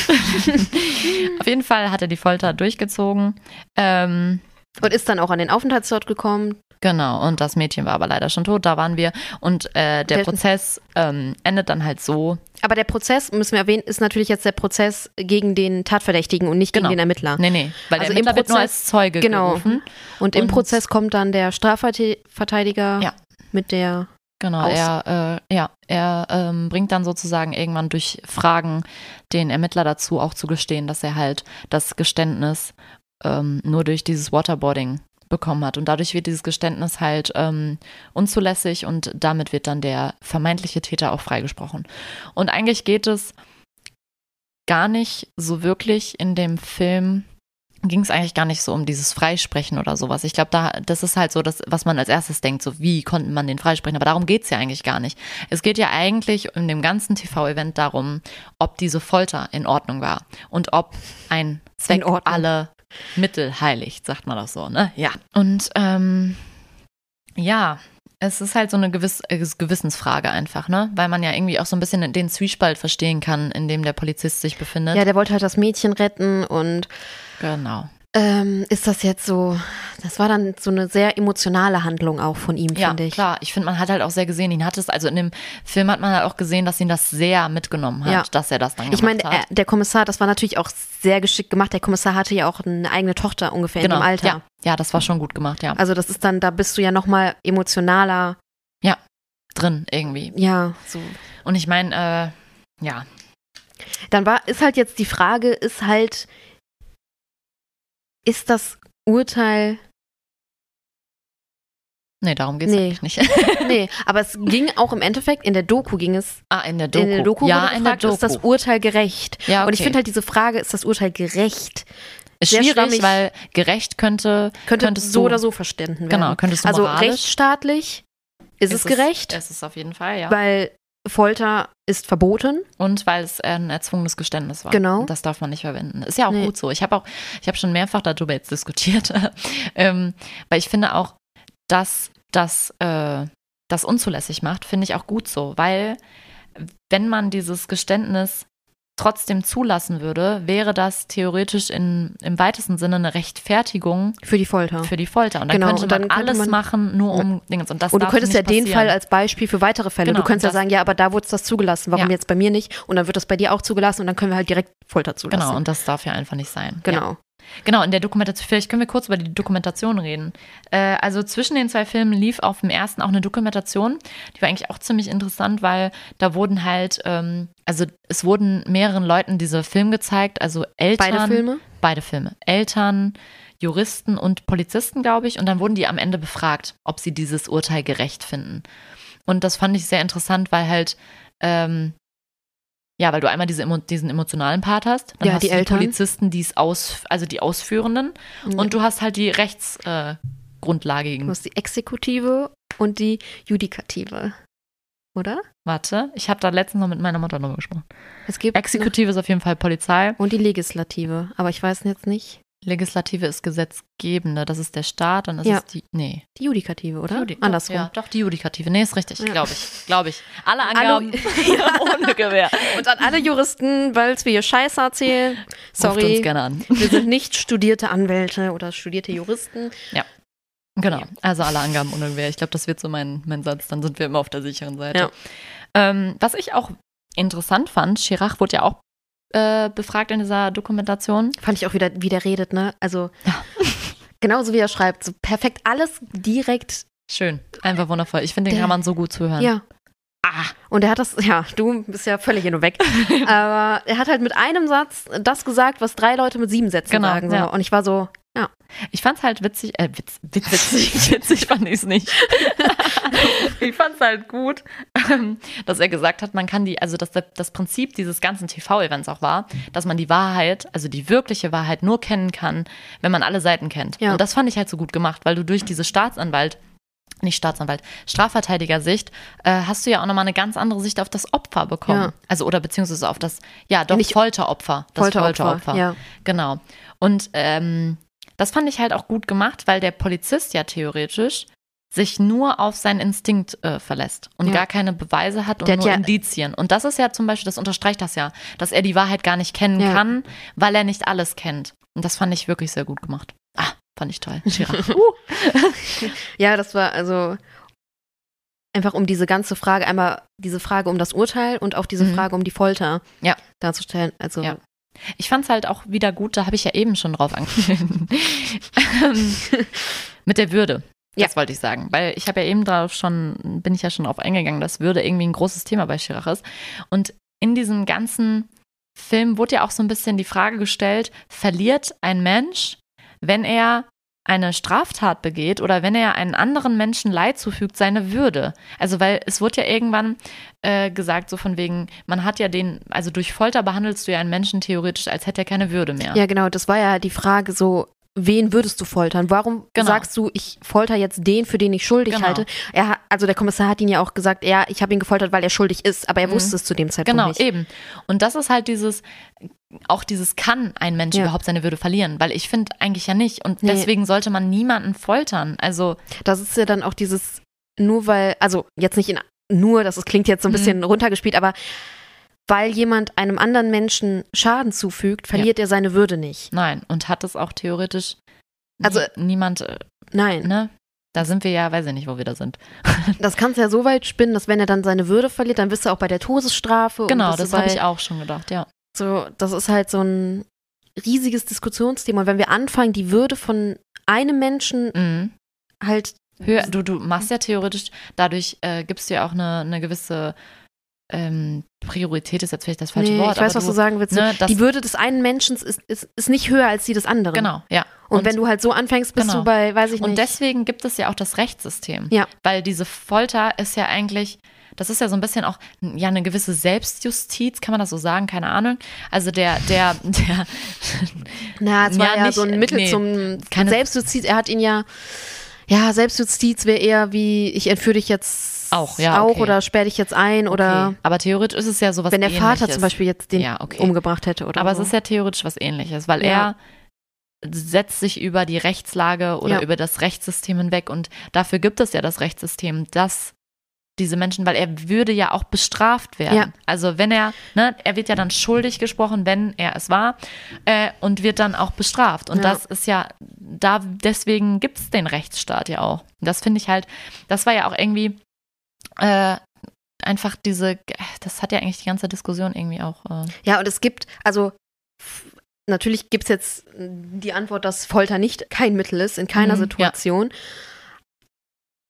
Auf jeden Fall hat er die Folter durchgezogen. Ähm, Und ist dann auch an den Aufenthaltsort gekommen. Genau, und das Mädchen war aber leider schon tot, da waren wir. Und äh, der Der- Prozess ähm, endet dann halt so. Aber der Prozess, müssen wir erwähnen, ist natürlich jetzt der Prozess gegen den Tatverdächtigen und nicht gegen Genau. den Ermittler. Nee, nee, weil Also der im Ermittler wird nur Prozess- als Zeuge genau. gerufen. Und im Und- Prozess kommt dann der Strafverteidiger Ja. mit der. Genau, Aus. er, äh, ja, er ähm, bringt dann sozusagen irgendwann durch Fragen den Ermittler dazu, auch zu gestehen, dass er halt das Geständnis ähm, nur durch dieses Waterboarding bekommen hat. Und dadurch wird dieses Geständnis halt ähm, unzulässig und damit wird dann der vermeintliche Täter auch freigesprochen. Und eigentlich geht es gar nicht so wirklich in dem Film ging es eigentlich gar nicht so um dieses Freisprechen oder sowas. Ich glaube, da, das ist halt so das, was man als erstes denkt, so wie konnte man den freisprechen. Aber darum geht's ja eigentlich gar nicht. Es geht ja eigentlich in dem ganzen TV-Event darum, ob diese Folter in Ordnung war und ob ein Zweck alle Mittel heiligt, sagt man das so, ne? Ja. Und ähm, ja, es ist halt so eine Gewiss äh, Gewissensfrage einfach, ne? Weil man ja irgendwie auch so ein bisschen den Zwiespalt verstehen kann, in dem der Polizist sich befindet. Ja, der wollte halt das Mädchen retten und genau. Ähm, ist das jetzt so. Das war dann so eine sehr emotionale Handlung auch von ihm, Ja, finde ich. klar. Ich finde, man hat halt auch sehr gesehen, ihn hat es, also in dem Film hat man halt auch gesehen, dass ihn das sehr mitgenommen hat, Ja. dass er das dann gemacht Ich meine, hat. er- der Kommissar, das war natürlich auch sehr geschickt gemacht. Der Kommissar hatte ja auch eine eigene Tochter ungefähr genau. in dem Alter. Ja, ja, das war schon gut gemacht, ja. Also das ist dann, da bist du ja noch mal emotionaler. Drin irgendwie. Ja, so. Und ich meine, äh, ja, Dann war, ist halt jetzt die Frage, ist halt, ist das Urteil, nee, darum geht's Nee. eigentlich nicht. nee, aber es ging auch im Endeffekt, in der Doku ging es, ah, in der Doku. in der Doku ja, wurde in der gefragt, Doku. ist das Urteil gerecht? ja, okay. Und ich finde halt diese Frage, ist das Urteil gerecht? ist schwierig, schwammig. weil gerecht könnte, Könnte könntest so du, oder so verstanden werden. Genau, könntest du Also rechtsstaatlich ist es gerecht, Es ist auf jeden Fall, ja. weil Folter ist verboten. Und weil es ein erzwungenes Geständnis war. Genau. Das darf man nicht verwenden. Ist ja auch Nee. gut so. Ich habe auch, ich habe schon mehrfach darüber jetzt diskutiert, ähm, weil ich finde auch, dass das äh, das unzulässig macht, finde ich auch gut so, weil wenn man dieses Geständnis trotzdem zulassen würde, wäre das theoretisch in, im weitesten Sinne eine Rechtfertigung Für die Folter. für die Folter. Und dann Genau, könnte und dann man könnte alles man- machen, nur um Dingens. Und das und du könntest ja nicht den passieren. Fall als Beispiel für weitere Fälle. Genau, du könntest ja sagen, ja, aber da wurde das zugelassen. Warum Ja. jetzt bei mir nicht? Und dann wird das bei dir auch zugelassen und dann können wir halt direkt Folter zulassen. Genau, und das darf ja einfach nicht sein. Ja. Genau. In der Dokumentation, vielleicht können wir kurz über die Dokumentation reden. Äh, also zwischen den zwei Filmen lief auf dem ersten auch eine Dokumentation. Die war eigentlich auch ziemlich interessant, weil da wurden halt, ähm, also es wurden mehreren Leuten diese Film gezeigt, also Eltern. Beide Filme? Beide Filme. Eltern, Juristen und Polizisten, glaube ich. Und dann wurden die am Ende befragt, ob sie dieses Urteil gerecht finden. Und das fand ich sehr interessant, weil halt ähm, Ja, weil du einmal diese, diesen emotionalen Part hast, dann Ja, hast die du die Eltern. Polizisten, die es aus, also die Ausführenden, und du hast halt die Rechtsgrundlage. Äh. Du hast die Exekutive und die Judikative. Oder? Warte, ich habe da letztens noch mit meiner Mutter drüber gesprochen. Es gibt Exekutive ist auf jeden Fall Polizei. und die Legislative. Aber ich weiß jetzt nicht. Legislative ist Gesetzgebende, das ist der Staat und das Ja. ist die. Nee. Die Judikative, oder? Judi- Andersrum. Ja, doch, die Judikative. Nee, ist richtig, Ja. glaube ich. Glaube ich. Alle. Angaben ohne Gewehr. Und an alle Juristen, weil wir hier Scheiße erzählen. Ruft uns Sorry, gerne an. wir sind nicht studierte Anwälte oder studierte Juristen. Genau. Also alle Angaben ohne Gewehr. Ich glaube, das wird so mein, mein Satz. Dann sind wir immer auf der sicheren Seite. Ja. Ähm, was ich auch interessant fand, Chirac wurde ja auch äh, befragt in dieser Dokumentation. Fand ich auch wieder, wie der redet, ne? Also, Ja. genauso wie er schreibt. So perfekt alles direkt. Schön. Einfach wundervoll. Ich finde, den Der- kann man so gut zuhören. Ja. Ah, Und er hat das, ja, du bist ja völlig hin und weg. Aber er hat halt mit einem Satz das gesagt, was drei Leute mit sieben Sätzen Genau, sagen. So. ja. Und ich war so, ja. Ich fand's halt witzig, äh, witz, witz, witzig, witzig fand ich's nicht. ich fand's halt gut, ähm, dass er gesagt hat, man kann die, also dass das Prinzip dieses ganzen TV-Events auch war, dass man die Wahrheit, also die wirkliche Wahrheit nur kennen kann, wenn man alle Seiten kennt. Ja. Und das fand ich halt so gut gemacht, weil du durch diese Staatsanwalt nicht Staatsanwalt, Strafverteidiger-Sicht, äh, hast du ja auch nochmal eine ganz andere Sicht auf das Opfer bekommen. Ja. Also, oder beziehungsweise auf das, ja, doch, Nicht- Folteropfer. Das Folteropfer, Folteropfer. ja. Genau. Und ähm, das fand ich halt auch gut gemacht, weil der Polizist ja theoretisch sich nur auf seinen Instinkt äh, verlässt und Ja. gar keine Beweise hat und Der hat nur ja- Indizien. Und das ist ja zum Beispiel, das unterstreicht das ja, dass er die Wahrheit gar nicht kennen Ja. kann, weil er nicht alles kennt. Und das fand ich wirklich sehr gut gemacht. Fand ich toll. Ja, das war also einfach um diese ganze Frage, einmal diese Frage um das Urteil und auch diese Mhm. Frage um die Folter Ja. darzustellen. Also Ja. Ich fand es halt auch wieder gut, da habe ich ja eben schon drauf angefangen. Ähm, Mit der Würde. Das Ja. wollte ich sagen. Weil ich habe ja eben drauf schon, bin ich ja schon drauf eingegangen, dass Würde irgendwie ein großes Thema bei Chirac ist. Und in diesem ganzen Film wurde ja auch so ein bisschen die Frage gestellt, verliert ein Mensch, wenn er eine Straftat begeht oder wenn er einen anderen Menschen Leid zufügt, seine Würde. Also weil es wurde ja irgendwann äh, gesagt, so von wegen, man hat ja den, also durch Folter behandelst du ja einen Menschen theoretisch, als hätte er keine Würde mehr. Ja, genau, das war ja die Frage so, wen würdest du foltern? Warum Genau. sagst du, ich folter jetzt den, für den ich schuldig Genau. halte? Er, also der Kommissar hat ihn ja auch gesagt, ja, ich habe ihn gefoltert, weil er schuldig ist, aber er Mhm. wusste es zu dem Zeitpunkt Genau, nicht. eben. Und das ist halt dieses, auch dieses kann ein Mensch Ja. überhaupt seine Würde verlieren, weil ich finde eigentlich ja nicht. Und Nee. deswegen sollte man niemanden foltern. Also, Das ist ja dann auch dieses, nur weil, also jetzt nicht in, nur, das klingt jetzt so ein Mhm. bisschen runtergespielt, aber weil jemand einem anderen Menschen Schaden zufügt, verliert er seine Würde nicht. nein. Und hat es auch theoretisch Also- nie, niemand, äh, Nein. ne? Da sind wir ja, weiß ich nicht, wo wir da sind. Das kannst du ja so weit spinnen, dass wenn er dann seine Würde verliert, dann bist du auch bei der Todesstrafe. Genau, das habe ich auch schon gedacht, ja. So, das ist halt so ein riesiges Diskussionsthema. Und wenn wir anfangen, die Würde von einem Menschen Mhm. halt, Höher, du, du machst ja theoretisch, dadurch äh, gibst du ja auch eine, eine gewisse ähm, Priorität, ist jetzt vielleicht das falsche nee, Wort. ich weiß, was du sagen willst. ne, die Würde des einen Menschen ist, ist, ist nicht höher als die des anderen. Genau, ja. Und, wenn du halt so anfängst, bist Genau. du bei, weiß ich Und nicht. deswegen gibt es ja auch das Rechtssystem. Ja. Weil diese Folter ist ja eigentlich, das ist ja so ein bisschen auch ja eine gewisse Selbstjustiz, kann man das so sagen? Keine Ahnung. Also der, der, der, Na, es war Ja, ja, nicht- so ein Mittel nee, zum keine- Selbstjustiz. Er hat ihn ja, ja, Selbstjustiz wäre eher wie, ich entführe dich jetzt Auch, ja, auch okay. oder sperre dich jetzt ein oder okay. aber theoretisch ist es ja sowas wenn der Vater ähnliches. zum Beispiel jetzt den Ja, okay. umgebracht hätte oder Aber so. es ist ja theoretisch was ähnliches, weil Ja. er setzt sich über die Rechtslage oder Ja. über das Rechtssystem hinweg und dafür gibt es ja das Rechtssystem, dass diese Menschen, weil er würde ja auch bestraft werden. Ja. Also wenn er, ne, er wird ja dann schuldig gesprochen, wenn er es war, äh, und wird dann auch bestraft. Und Ja. das ist ja, da deswegen gibt es den Rechtsstaat ja auch. Und das finde ich halt, das war ja auch irgendwie äh, einfach diese, das hat ja eigentlich die ganze Diskussion irgendwie auch. Äh, Ja, und es gibt, also natürlich gibt es jetzt die Antwort, dass Folter nicht kein Mittel ist, in keiner Mhm, ja. Situation.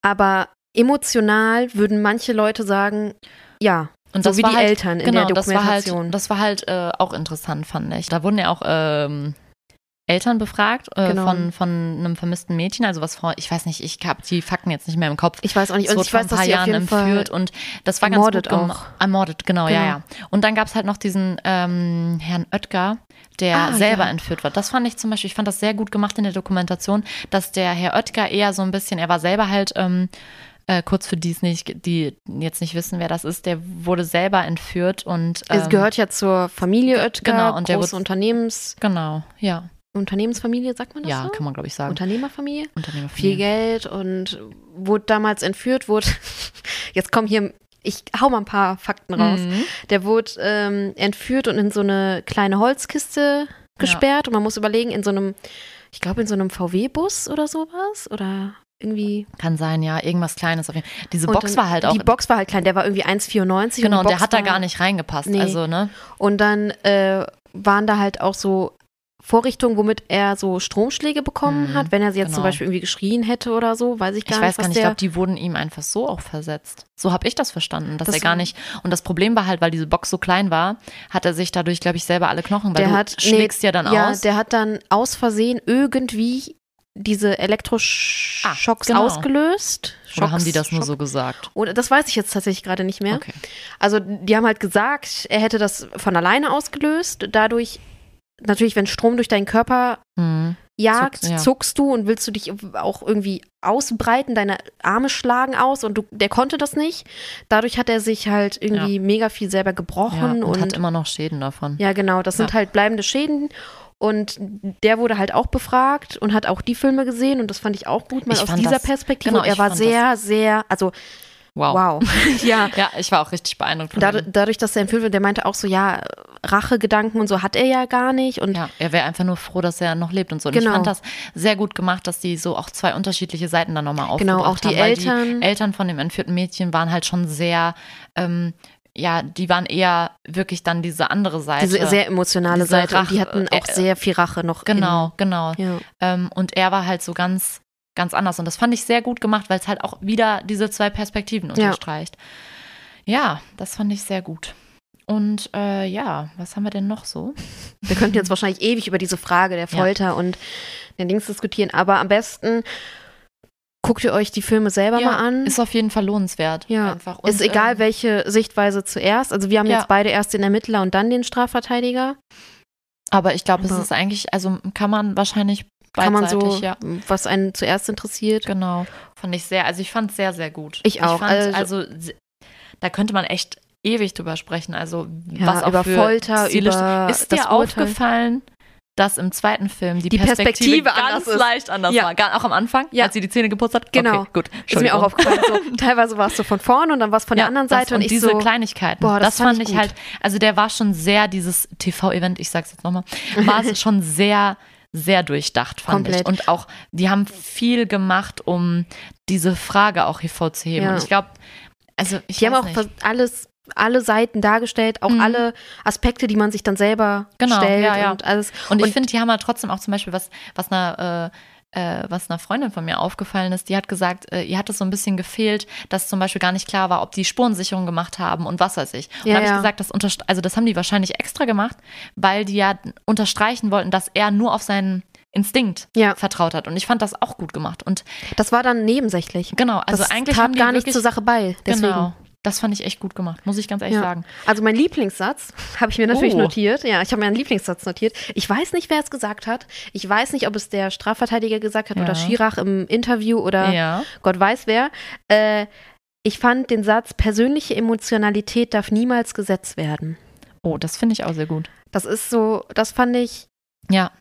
Aber emotional würden manche Leute sagen, ja, Und so wie die halt, Eltern in genau, der das war halt, Dokumentation. das war halt äh, auch interessant, fand ich. Da wurden ja auch ähm, Eltern befragt äh, Genau. von, von einem vermissten Mädchen, also was vor, ich weiß nicht, ich habe die Fakten jetzt nicht mehr im Kopf. Ich weiß auch nicht. Es Und ich vor weiß, ein dass paar sie auf Jahren jeden Fall entführt und das war ermordet ganz gut auch. Ermordet, genau, ja, Genau. ja. Und dann gab es halt noch diesen ähm, Herrn Oetker, der Ah, selber ja. entführt wird. Das fand ich zum Beispiel, ich fand das sehr gut gemacht in der Dokumentation, dass der Herr Oetker eher so ein bisschen, er war selber halt ähm, äh, kurz für die es nicht, die jetzt nicht wissen, wer das ist, der wurde selber entführt und Es ähm, gehört ja zur Familie Oetker, genau, und der große wird- Unternehmens, Genau, ja. Unternehmensfamilie, sagt man das Ja, so? kann man, glaube ich, sagen. Unternehmerfamilie? Viel Unternehmerfamilie. Geld und wurde damals entführt, wurde, jetzt kommen hier, ich hau mal ein paar Fakten raus. Mhm. Der wurde ähm, entführt und in so eine kleine Holzkiste gesperrt und man muss überlegen, in so einem, ich glaube in so einem VW-Bus oder sowas oder irgendwie. Kann sein, ja, irgendwas Kleines. Auf jeden Fall. Diese Box dann- war halt auch. Die Box war halt klein, der war irgendwie 1,94. genau, und der hat da gar nicht reingepasst. Nee. Also, ne? Und dann äh, waren da halt auch so Vorrichtungen, womit er so Stromschläge bekommen Mhm, hat, wenn er sie jetzt zum genau. Beispiel irgendwie geschrien hätte oder so, weiß ich gar Ich nicht, weiß gar nicht, ich glaube, die wurden ihm einfach so auch versetzt. So habe ich das verstanden, dass Das er gar nicht. Und das Problem war halt, weil diese Box so klein war, hat er sich dadurch, glaube ich, selber alle Knochen, weil der hat schlägst ja dann ja, aus. der hat dann aus Versehen irgendwie diese Elektroschocks Ah, genau. ausgelöst. Oder haben Schocks, die das nur Schock- so gesagt? Oder das weiß ich jetzt tatsächlich gerade nicht mehr. Okay. Also die haben halt gesagt, er hätte das von alleine ausgelöst. Dadurch, natürlich, wenn Strom durch deinen Körper Mhm. jagt, Zuckst, ja. zuckst du und willst du dich auch irgendwie ausbreiten, deine Arme schlagen aus und du, der konnte das nicht. Dadurch hat er sich halt irgendwie mega viel selber Ja, gebrochen und, und, hat immer noch Schäden davon. ja genau, das sind Ja. halt bleibende Schäden. Und der wurde halt auch befragt und hat auch die Filme gesehen und das fand ich auch gut, mal Ich aus dieser das- Perspektive. genau, und er war sehr, sehr, also Wow. wow. ja, Ja, ich war auch richtig beeindruckt. Von Dadurch, ihm. dadurch, dass er entführt wird, der meinte auch so, ja, Rachegedanken und so hat er ja gar nicht. Und Ja, er wäre einfach nur froh, dass er noch lebt und so. Und ich Genau. fand das sehr gut gemacht, dass die so auch zwei unterschiedliche Seiten dann nochmal aufgebracht Genau, auch die haben. Eltern- Die Eltern von dem entführten Mädchen waren halt schon sehr, ähm, ja, die waren eher wirklich dann diese andere Seite. diese sehr emotionale Diese Seite. und die Rache, hatten auch äh, sehr viel Rache noch. Genau, genau. In, ja. Ähm, und er war halt so ganz, ganz anders. Und das fand ich sehr gut gemacht, weil es halt auch wieder diese zwei Perspektiven Ja. unterstreicht. Ja, das fand ich sehr gut. Und äh, ja, was haben wir denn noch so? Wir könnten jetzt wahrscheinlich ewig über diese Frage der Ja. Folter und den Dings diskutieren, aber am besten guckt ihr euch die Filme selber ja, mal an. Ist auf jeden Fall lohnenswert. ja, Einfach. Und, ist egal, ähm, welche Sichtweise zuerst. Also wir haben Ja. jetzt beide erst den Ermittler und dann den Strafverteidiger. Aber ich glaube, es ist eigentlich, also kann man wahrscheinlich Kann man so, ja. was einen zuerst interessiert. Genau. Fand ich sehr, also ich fand es sehr, sehr gut. Ich auch, fand, also- also, da könnte man echt ewig drüber sprechen. Also Ja, was auch über für Folter, Stile- über Ist dir aufgefallen, dass im zweiten Film die, Die Perspektive ganz anders ist. leicht anders Ja. war? Gar, auch am Anfang, Ja. als sie die Zähne geputzt hat? Genau. Okay, gut. Ist mir auch aufgefallen. So, teilweise war es so von vorne und dann war es von Ja, der anderen Seite und, und, ich diese so, Kleinigkeiten. boah, das das, fand ich ich gut. halt, also der war schon sehr, dieses TV-Event, ich sag's jetzt nochmal, war es schon sehr, sehr durchdacht, fand Komplett. ich. Und auch, die haben viel gemacht, um diese Frage auch hervorzuheben. Ja. Und ich glaube, also ich Die haben auch nicht. alles, alle Seiten dargestellt, auch Mhm. alle Aspekte, die man sich dann selber Genau, stellt ja, ja. und alles. Und ich finde, die haben halt trotzdem auch zum Beispiel was, was einer, äh, was einer Freundin von mir aufgefallen ist, die hat gesagt, äh, ihr hat es so ein bisschen gefehlt, dass zum Beispiel gar nicht klar war, ob die Spurensicherung gemacht haben und was weiß ich. Und Ja, da habe ich ja. gesagt, das also das haben die wahrscheinlich extra gemacht, weil die ja unterstreichen wollten, dass er nur auf seinen Instinkt Ja. vertraut hat. Und ich fand das auch gut gemacht. Und das war dann nebensächlich. genau, also das eigentlich tat haben die gar nicht zur Sache bei. Deswegen. Genau. Das fand ich echt gut gemacht, muss ich ganz ehrlich Ja. sagen. Also mein Lieblingssatz habe ich mir natürlich Oh. notiert. Ja, ich habe mir einen Lieblingssatz notiert. Ich weiß nicht, wer es gesagt hat. Ich weiß nicht, ob es der Strafverteidiger gesagt hat Ja. oder Schirach im Interview oder Ja. Gott weiß wer. Äh, ich fand den Satz, persönliche Emotionalität darf niemals Gesetz werden. Oh, das finde ich auch sehr gut. Das ist so, das fand ich, Ja.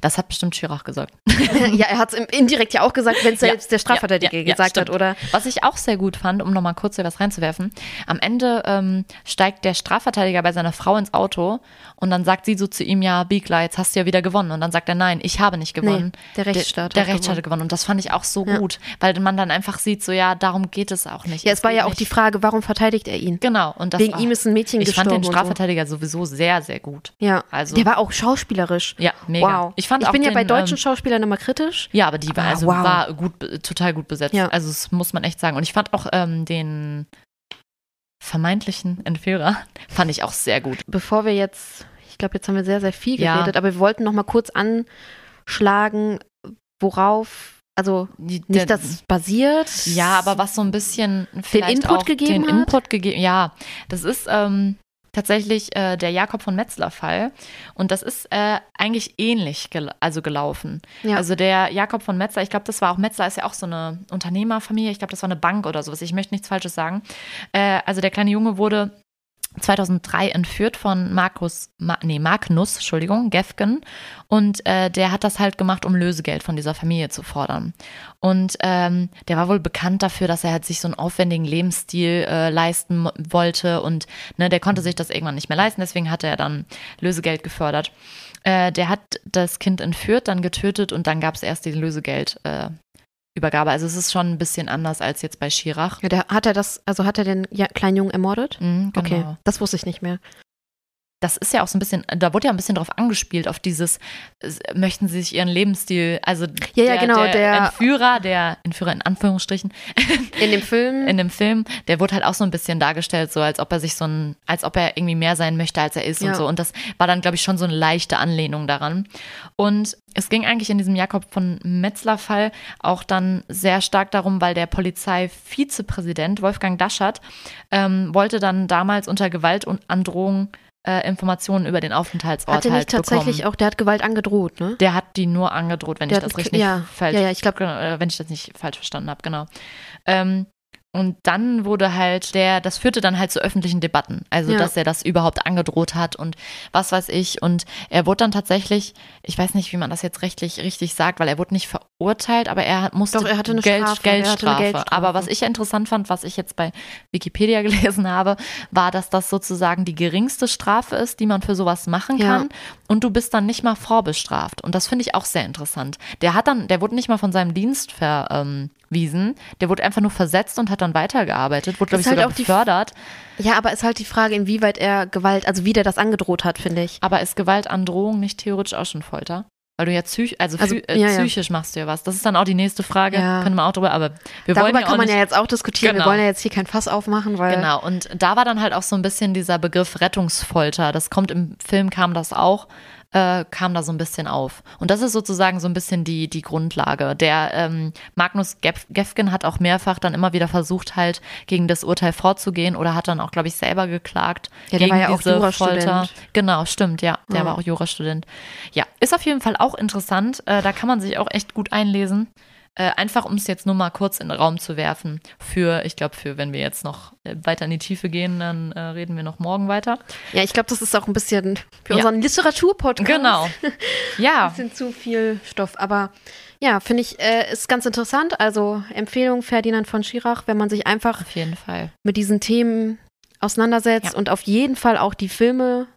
Das hat bestimmt Schirach gesagt. ja, er hat es indirekt ja auch gesagt, wenn es Ja, selbst der Strafverteidiger ja, ja, ja, gesagt hat, oder? Was ich auch sehr gut fand, um nochmal kurz hier was reinzuwerfen, am Ende ähm, steigt der Strafverteidiger bei seiner Frau ins Auto und dann sagt sie so zu ihm, ja, Biegler, jetzt hast du ja wieder gewonnen. Und dann sagt er, nein, ich habe nicht gewonnen. der Rechtsstaat Der, der Rechtsstaat hat gewonnen. Und das fand ich auch so Ja. gut, weil man dann einfach sieht, so ja, darum geht es auch nicht. Ja, es war geht ja auch nicht. die Frage, warum verteidigt er ihn? Genau. Und das Wegen war, ihm ist ein Mädchen Ich gestorben. fand den und so. Strafverteidiger sowieso sehr, sehr gut. Ja, Also- der war auch schauspielerisch. Ja, mega. Wow. Ich fand auch bin ja den, bei deutschen ähm, Schauspielern immer kritisch. Ja, aber die war, Ah, also wow. war gut, total gut besetzt. Ja. Also das muss man echt sagen. Und ich fand auch ähm, den vermeintlichen Entführer, fand ich auch sehr gut. Bevor wir jetzt, ich glaube, jetzt haben wir sehr, sehr viel Ja. geredet, aber wir wollten noch mal kurz schlagen, worauf, also nicht, der- es basiert. Ja, aber was so ein bisschen vielleicht Input auch gegeben den hat? Input gegeben. Ja, das ist ähm, tatsächlich äh, der Jakob von Metzler-Fall und das ist äh, eigentlich ähnlich gel also gelaufen. Ja. Also der Jakob von Metzler, ich glaube, das war auch Metzler ist ja auch so eine Unternehmerfamilie. Ich glaube, das war eine Bank oder sowas. Ich möchte nichts Falsches sagen. Äh, also der kleine Junge wurde 2003 entführt von Markus, Ma, nee, Magnus, Entschuldigung, Gefgen. Und äh, der hat das halt gemacht, um Lösegeld von dieser Familie zu fordern. Und ähm, der war wohl bekannt dafür, dass er halt sich so einen aufwendigen Lebensstil äh, leisten wollte. Und ne, der konnte sich das irgendwann nicht mehr leisten, deswegen hat er dann Lösegeld gefördert. Äh, der hat das Kind entführt, dann getötet und dann gab es erst die Lösegeld. Äh, Übergabe. Also es ist schon ein bisschen anders als jetzt bei Schirach. Ja, der, hat er das, also hat er den ja, kleinen Jungen ermordet? Mhm, genau. Okay, das wusste ich nicht mehr. Das ist ja auch so ein bisschen, da wurde ja ein bisschen drauf angespielt, auf dieses, möchten sie sich ihren Lebensstil, also Ja, ja, der, genau, der, der- Entführer, der Entführer in Anführungsstrichen, In dem Film. in dem Film, der wurde halt auch so ein bisschen dargestellt, so als ob er sich so ein, als ob er irgendwie mehr sein möchte, als er ist Ja. und so. Und das war dann, glaube ich, schon so eine leichte Anlehnung daran. Und es ging eigentlich in diesem Jakob von Metzler-Fall auch dann sehr stark darum, weil der Polizeivizepräsident Wolfgang Daschert ähm, wollte dann damals unter Gewalt und Androhung äh, Informationen über den Aufenthaltsort hat er halt nicht tatsächlich bekommen. auch, der hat Gewalt angedroht, ne? Der hat die nur angedroht, wenn Der ich das richtig ja, falsch, ja, ja, ich glaub- äh, wenn ich das nicht falsch verstanden habe, genau. Ähm, und dann wurde halt der, das führte dann halt zu öffentlichen Debatten. Also, Ja. dass er das überhaupt angedroht hat und was weiß ich. Und er wurde dann tatsächlich, ich weiß nicht, wie man das jetzt rechtlich richtig sagt, weil er wurde nicht verurteilt, aber er musste Doch, er hatte eine Geld, Strafe, er hatte eine Geldstrafe. Geldstrafe. Aber was ich interessant fand, was ich jetzt bei Wikipedia gelesen habe, war, dass das sozusagen die geringste Strafe ist, die man für sowas machen Ja. kann. Und du bist dann nicht mal vorbestraft. Und das finde ich auch sehr interessant. Der hat dann, der wurde nicht mal von seinem Dienst verwiesen. Der wurde einfach nur versetzt und hat dann weitergearbeitet, wurde, glaube ich, halt sogar auch die- befördert. Ja, aber ist halt die Frage, inwieweit er Gewalt, also wie der das angedroht hat, finde ich. Aber ist Gewaltandrohung nicht theoretisch auch schon Folter? Weil du ja, psych also, Also, äh, ja, ja. psychisch machst du ja was. Das ist dann auch die nächste Frage. Ja. Können wir auch drüber, aber wir wollen Darüber ja kann man ja jetzt auch diskutieren. Genau. Wir wollen ja jetzt hier kein Fass aufmachen, weil. Genau, und da war dann halt auch so ein bisschen dieser Begriff Rettungsfolter. Das kommt im Film, kam das auch, äh, kam da so ein bisschen auf. Und das ist sozusagen so ein bisschen die, die Grundlage. Der ähm, Magnus Gef Gefgen hat auch mehrfach dann immer wieder versucht, halt gegen das Urteil vorzugehen oder hat dann auch, glaube ich, selber geklagt. Ja, der war ja auch Jurastudent. Folter. Genau, stimmt, ja. Der Ja. war auch Jurastudent. Ja, ist auf jeden Fall auch interessant. Äh, da kann man sich auch echt gut einlesen. Äh, einfach um es jetzt nur mal kurz in den Raum zu werfen. Für, ich glaube, für wenn wir jetzt noch äh, weiter in die Tiefe gehen, dann äh, reden wir noch morgen weiter. Ja, ich glaube, das ist auch ein bisschen für Ja. unseren Literaturpodcast. Genau. Ein Ja, bisschen zu viel Stoff. Aber ja, finde ich, äh, ist ganz interessant. Also Empfehlung Ferdinand von Schirach, wenn man sich einfach auf jeden Fall. mit diesen Themen auseinandersetzt Ja. und auf jeden Fall auch die Filme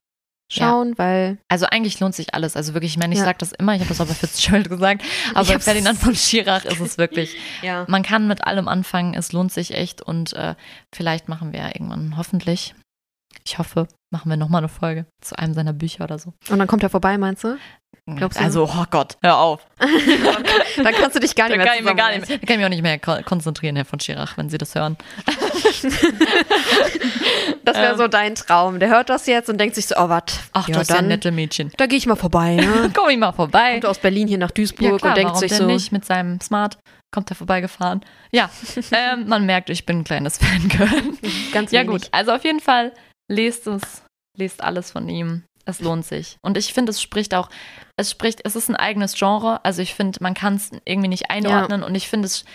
schauen, weil Also eigentlich lohnt sich alles. Also wirklich, ich meine, ich Ja. sage das immer, ich habe das auch bei Fitzgerald gesagt, aber bei Ferdinand von Schirach ist es wirklich, ja. man kann mit allem anfangen, es lohnt sich echt und äh, vielleicht machen wir ja irgendwann, hoffentlich, ich hoffe, machen wir nochmal eine Folge zu einem seiner Bücher oder so. Und dann kommt er vorbei, meinst du? Glaubst du? Also, oh Gott, hör auf. dann kannst du dich gar nicht mehr kann, ich mir gar nicht, zusammenreißen. mehr- da kann ich mich auch nicht mehr ko- konzentrieren, Herr von Schirach, wenn Sie das hören. Das wäre Ähm. so dein Traum. Der hört das jetzt und denkt sich so, oh, was? Ach, ja, das ist ja dann, nette Mädchen. da gehe ich mal vorbei. Ne? Komm ich mal vorbei. Kommt aus Berlin hier nach Duisburg Ja, klar, und denkt sich so, nicht mit seinem Smart kommt er vorbeigefahren. Ja, ähm, man merkt, ich bin ein kleines Fangirl. ganz Ja wenig. gut, also auf jeden Fall lest es, lest alles von ihm. Es lohnt sich. Und ich finde, es spricht auch, es spricht, es ist ein eigenes Genre. Also ich finde, man kann es irgendwie nicht einordnen und ich finde, es,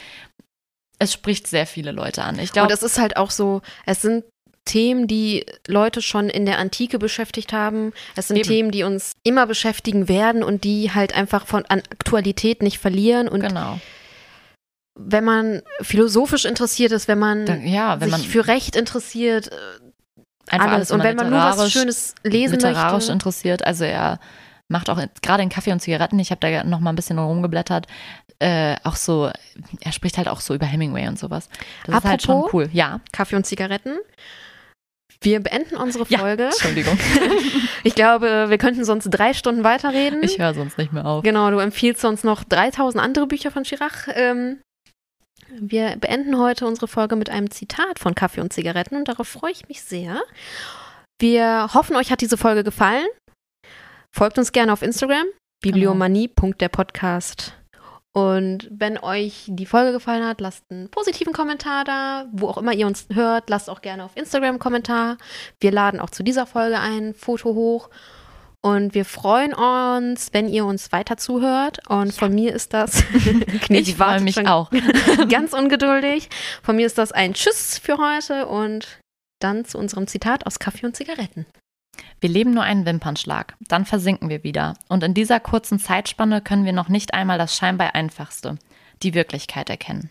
es spricht sehr viele Leute an. Ich Und glaube, es ist halt auch so, es sind Themen, die Leute schon in der Antike beschäftigt haben. Es sind Eben. Themen, die uns immer beschäftigen werden und die halt einfach von an Aktualität nicht verlieren. Und genau. wenn man philosophisch interessiert ist, wenn man Da, ja, wenn sich man für Recht interessiert, äh, einfach alles. Und wenn man nur was literarisch- Schönes lesen literarisch möchte. interessiert. Also er macht auch gerade in Kaffee und Zigaretten, ich habe da ja noch mal ein bisschen rumgeblättert, äh, auch so, er spricht halt auch so über Hemingway und sowas. Das ist halt schon Apropos- cool. Ja. Kaffee und Zigaretten. Wir beenden unsere Ja, Folge. Entschuldigung. Ich glaube, wir könnten sonst drei Stunden weiterreden. Ich höre sonst nicht mehr auf. Genau, du empfiehlst uns noch 3000 andere Bücher von Chirac. Ähm, wir beenden heute unsere Folge mit einem Zitat von Kaffee und Zigaretten und darauf freue ich mich sehr. Wir hoffen, euch hat diese Folge gefallen. Folgt uns gerne auf Instagram. Bibliomanie.der-Podcast. Und wenn euch die Folge gefallen hat, lasst einen positiven Kommentar da. Wo auch immer ihr uns hört, lasst auch gerne auf Instagram einen Kommentar. Wir laden auch zu dieser Folge ein Foto hoch. Und wir freuen uns, wenn ihr uns weiter zuhört. Und ja. von mir ist das. ich freue mich auch. ganz ungeduldig. Von mir ist das ein Tschüss für heute und dann zu unserem Zitat aus Kaffee und Zigaretten. Wir leben nur einen Wimpernschlag, dann versinken wir wieder. Und in dieser kurzen Zeitspanne können wir noch nicht einmal das scheinbar Einfachste, die Wirklichkeit erkennen.